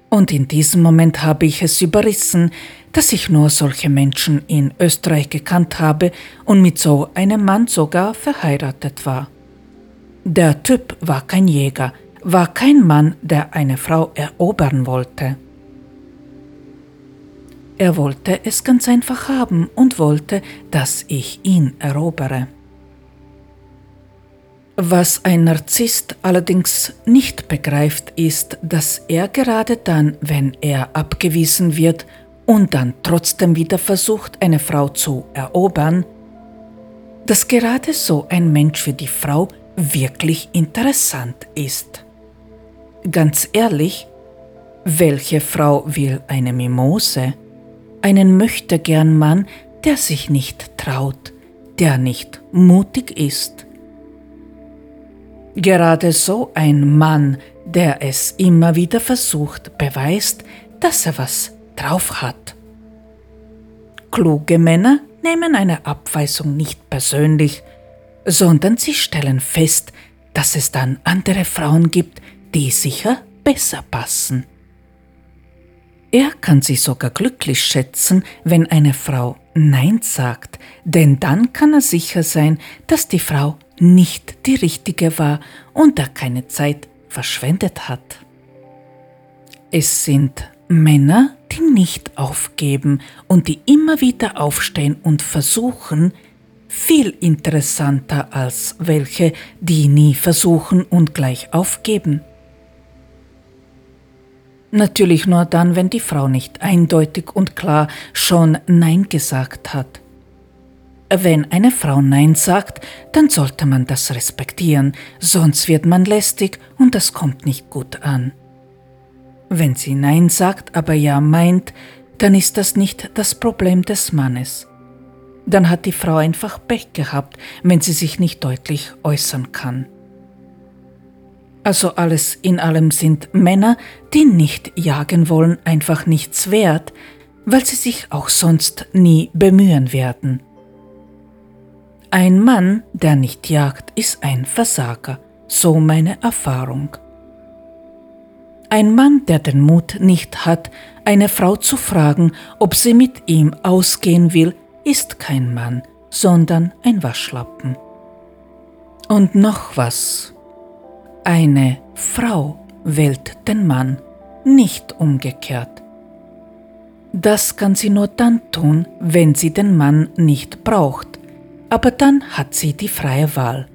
[SPEAKER 1] Und in diesem Moment habe ich es überrissen, dass ich nur solche Menschen in Österreich gekannt habe und mit so einem Mann sogar verheiratet war. Der Typ war kein Jäger, war kein Mann, der eine Frau erobern wollte. Er wollte es ganz einfach haben und wollte, dass ich ihn erobere. Was ein Narzisst allerdings nicht begreift, ist, dass er gerade dann, wenn er abgewiesen wird und dann trotzdem wieder versucht, eine Frau zu erobern, dass gerade so ein Mensch für die Frau wirklich interessant ist. Ganz ehrlich, welche Frau will eine Mimose? Einen möchtegern Mann, der sich nicht traut, der nicht mutig ist. Gerade so ein Mann, der es immer wieder versucht, beweist, dass er was drauf hat. Kluge Männer nehmen eine Abweisung nicht persönlich, sondern sie stellen fest, dass es dann andere Frauen gibt, die sicher besser passen. Er kann sich sogar glücklich schätzen, wenn eine Frau Nein sagt, denn dann kann er sicher sein, dass die Frau nicht die richtige war und er keine Zeit verschwendet hat. Es sind Männer, die nicht aufgeben und die immer wieder aufstehen und versuchen, viel interessanter als welche, die nie versuchen und gleich aufgeben. Natürlich nur dann, wenn die Frau nicht eindeutig und klar schon Nein gesagt hat. Wenn eine Frau Nein sagt, dann sollte man das respektieren, sonst wird man lästig und das kommt nicht gut an. Wenn sie Nein sagt, aber Ja meint, dann ist das nicht das Problem des Mannes. Dann hat die Frau einfach Pech gehabt, wenn sie sich nicht deutlich äußern kann. Also alles in allem sind Männer, die nicht jagen wollen, einfach nichts wert, weil sie sich auch sonst nie bemühen werden. Ein Mann, der nicht jagt, ist ein Versager, so meine Erfahrung. Ein Mann, der den Mut nicht hat, eine Frau zu fragen, ob sie mit ihm ausgehen will, ist kein Mann, sondern ein Waschlappen. Und noch was, eine Frau wählt den Mann, nicht umgekehrt. Das kann sie nur dann tun, wenn sie den Mann nicht braucht, aber dann hat sie die freie Wahl.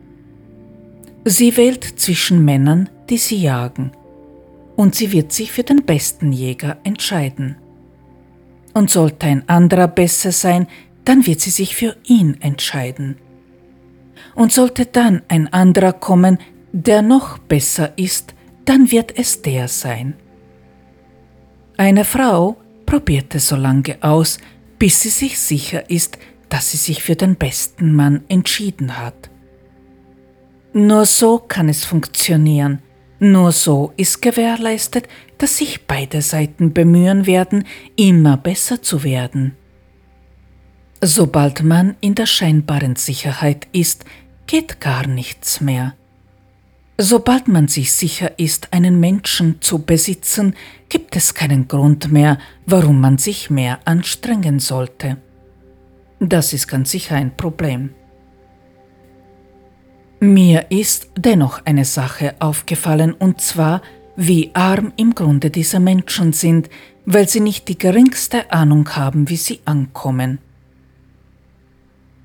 [SPEAKER 1] Sie wählt zwischen Männern, die sie jagen, und sie wird sich für den besten Jäger entscheiden. Und sollte ein anderer besser sein, dann wird sie sich für ihn entscheiden. Und sollte dann ein anderer kommen, der noch besser ist, dann wird es der sein. Eine Frau probiert es so lange aus, bis sie sich sicher ist, dass sie sich für den besten Mann entschieden hat. Nur so kann es funktionieren, nur so ist gewährleistet, dass sich beide Seiten bemühen werden, immer besser zu werden. Sobald man in der scheinbaren Sicherheit ist, geht gar nichts mehr. Sobald man sich sicher ist, einen Menschen zu besitzen, gibt es keinen Grund mehr, warum man sich mehr anstrengen sollte. Das ist ganz sicher ein Problem. Mir ist dennoch eine Sache aufgefallen, und zwar, wie arm im Grunde diese Menschen sind, weil sie nicht die geringste Ahnung haben, wie sie ankommen.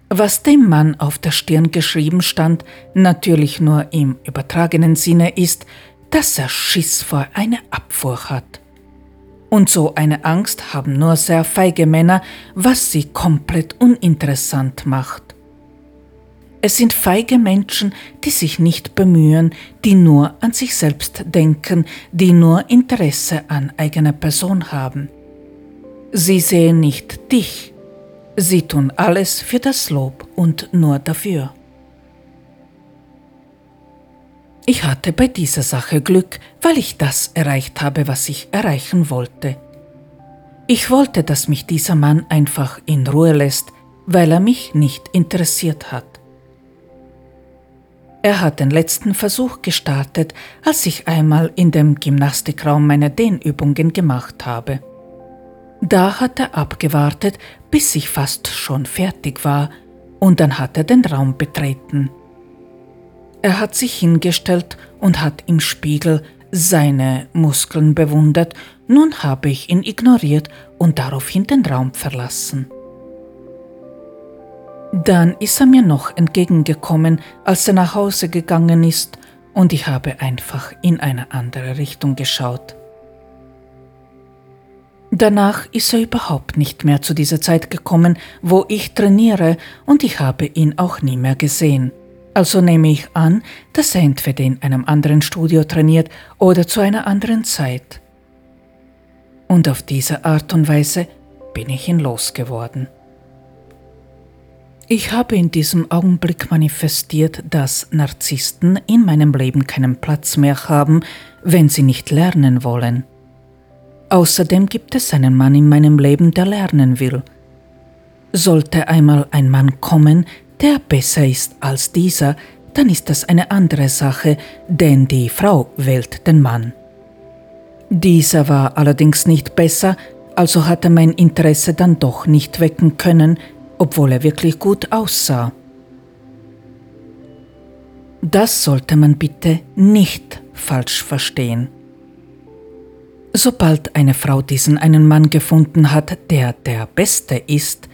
[SPEAKER 1] Was dem Mann auf der Stirn geschrieben stand, natürlich nur im übertragenen Sinne ist, dass er Schiss vor einer Abfuhr hat. Und so eine Angst haben nur sehr feige Männer, was sie komplett uninteressant macht. Es sind feige Menschen, die sich nicht bemühen, die nur an sich selbst denken, die nur Interesse an eigener Person haben. Sie sehen nicht dich, sie tun alles für das Lob und nur dafür. Ich hatte bei dieser Sache Glück, weil ich das erreicht habe, was ich erreichen wollte. Ich wollte, dass mich dieser Mann einfach in Ruhe lässt, weil er mich nicht interessiert hat. Er hat den letzten Versuch gestartet, als ich einmal in dem Gymnastikraum meine Dehnübungen gemacht habe. Da hat er abgewartet, bis ich fast schon fertig war, und dann hat er den Raum betreten. Er hat sich hingestellt und hat im Spiegel seine Muskeln bewundert, nun habe ich ihn ignoriert und daraufhin den Raum verlassen. Dann ist er mir noch entgegengekommen, als er nach Hause gegangen ist, und ich habe einfach in eine andere Richtung geschaut. Danach ist er überhaupt nicht mehr zu dieser Zeit gekommen, wo ich trainiere, und ich habe ihn auch nie mehr gesehen. Also nehme ich an, dass er entweder in einem anderen Studio trainiert oder zu einer anderen Zeit. Und auf diese Art und Weise bin ich ihn losgeworden. Ich habe in diesem Augenblick manifestiert, dass Narzissten in meinem Leben keinen Platz mehr haben, wenn sie nicht lernen wollen. Außerdem gibt es einen Mann in meinem Leben, der lernen will. Sollte einmal ein Mann kommen, der besser ist als dieser, dann ist das eine andere Sache, denn die Frau wählt den Mann. Dieser war allerdings nicht besser, also hatte mein Interesse dann doch nicht wecken können, obwohl er wirklich gut aussah. Das sollte man bitte nicht falsch verstehen. Sobald eine Frau diesen einen Mann gefunden hat, der der Beste ist,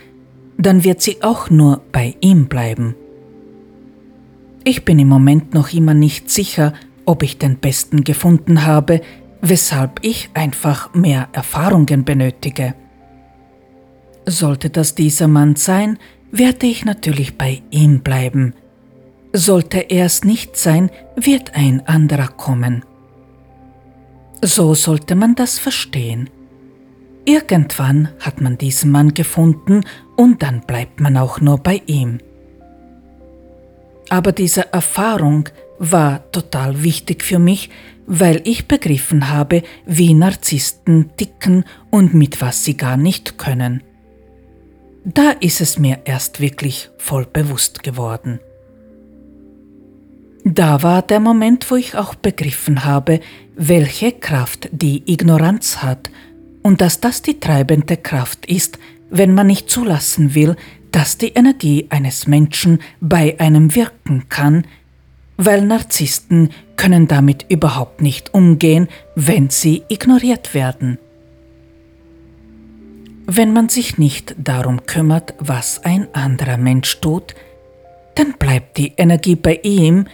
[SPEAKER 1] dann wird sie auch nur bei ihm bleiben. Ich bin im Moment noch immer nicht sicher, ob ich den Besten gefunden habe, weshalb ich einfach mehr Erfahrungen benötige. Sollte das dieser Mann sein, werde ich natürlich bei ihm bleiben. Sollte er es nicht sein, wird ein anderer kommen. So sollte man das verstehen. Irgendwann hat man diesen Mann gefunden und dann bleibt man auch nur bei ihm. Aber diese Erfahrung war total wichtig für mich, weil ich begriffen habe, wie Narzissten ticken und mit was sie gar nicht können. Da ist es mir erst wirklich voll bewusst geworden. Da war der Moment, wo ich auch begriffen habe, welche Kraft die Ignoranz hat und dass das die treibende Kraft ist, wenn man nicht zulassen will, dass die Energie eines Menschen bei einem wirken kann, weil Narzissten können damit überhaupt nicht umgehen, wenn sie ignoriert werden. Wenn man sich nicht darum kümmert, was ein anderer Mensch tut, dann bleibt die Energie bei ihm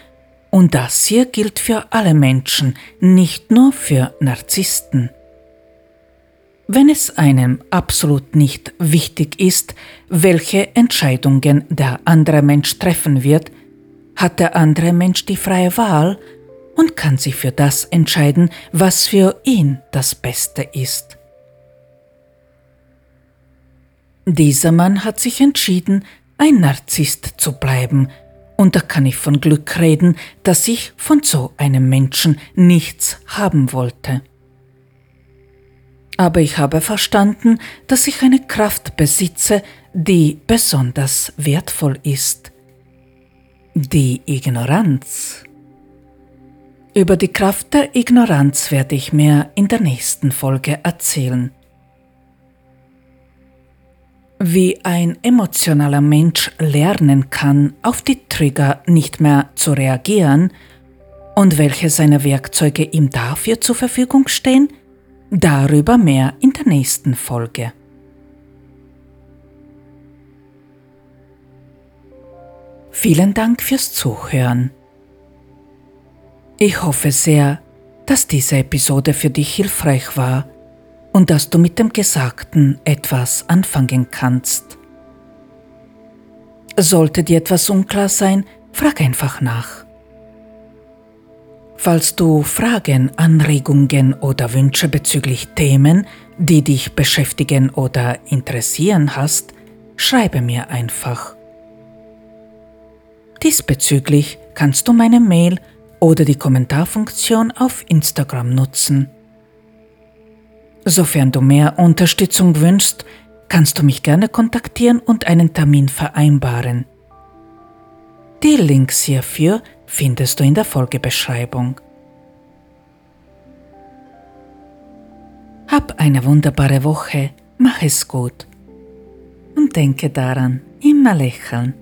[SPEAKER 1] und das hier gilt für alle Menschen, nicht nur für Narzissten. Wenn es einem absolut nicht wichtig ist, welche Entscheidungen der andere Mensch treffen wird, hat der andere Mensch die freie Wahl und kann sich für das entscheiden, was für ihn das Beste ist. Dieser Mann hat sich entschieden, ein Narzisst zu bleiben, und da kann ich von Glück reden, dass ich von so einem Menschen nichts haben wollte. Aber ich habe verstanden, dass ich eine Kraft besitze, die besonders wertvoll ist. Die Ignoranz. Über die Kraft der Ignoranz werde ich mehr in der nächsten Folge erzählen. Wie ein emotionaler Mensch lernen kann, auf die Trigger nicht mehr zu reagieren und welche seine Werkzeuge ihm dafür zur Verfügung stehen, darüber mehr in der nächsten Folge. Vielen Dank fürs Zuhören. Ich hoffe sehr, dass diese Episode für dich hilfreich war und dass du mit dem Gesagten etwas anfangen kannst. Sollte dir etwas unklar sein, frag einfach nach. Falls du Fragen, Anregungen oder Wünsche bezüglich Themen, die dich beschäftigen oder interessieren hast, schreibe mir einfach. Diesbezüglich kannst du meine Mail oder die Kommentarfunktion auf Instagram nutzen. Sofern du mehr Unterstützung wünschst, kannst du mich gerne kontaktieren und einen Termin vereinbaren. Die Links hierfür findest du in der Folgebeschreibung. Hab eine wunderbare Woche, mach es gut und denke daran, immer lächeln.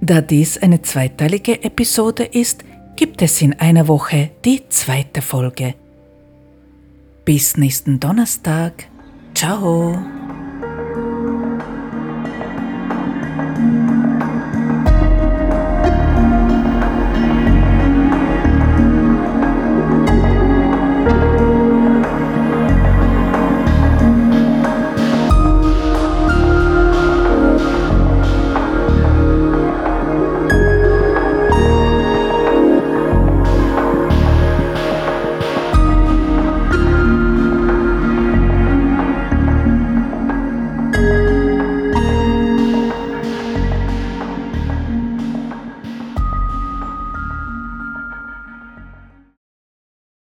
[SPEAKER 1] Da dies eine zweiteilige Episode ist, gibt es in einer Woche die zweite Folge. Bis nächsten Donnerstag. Ciao.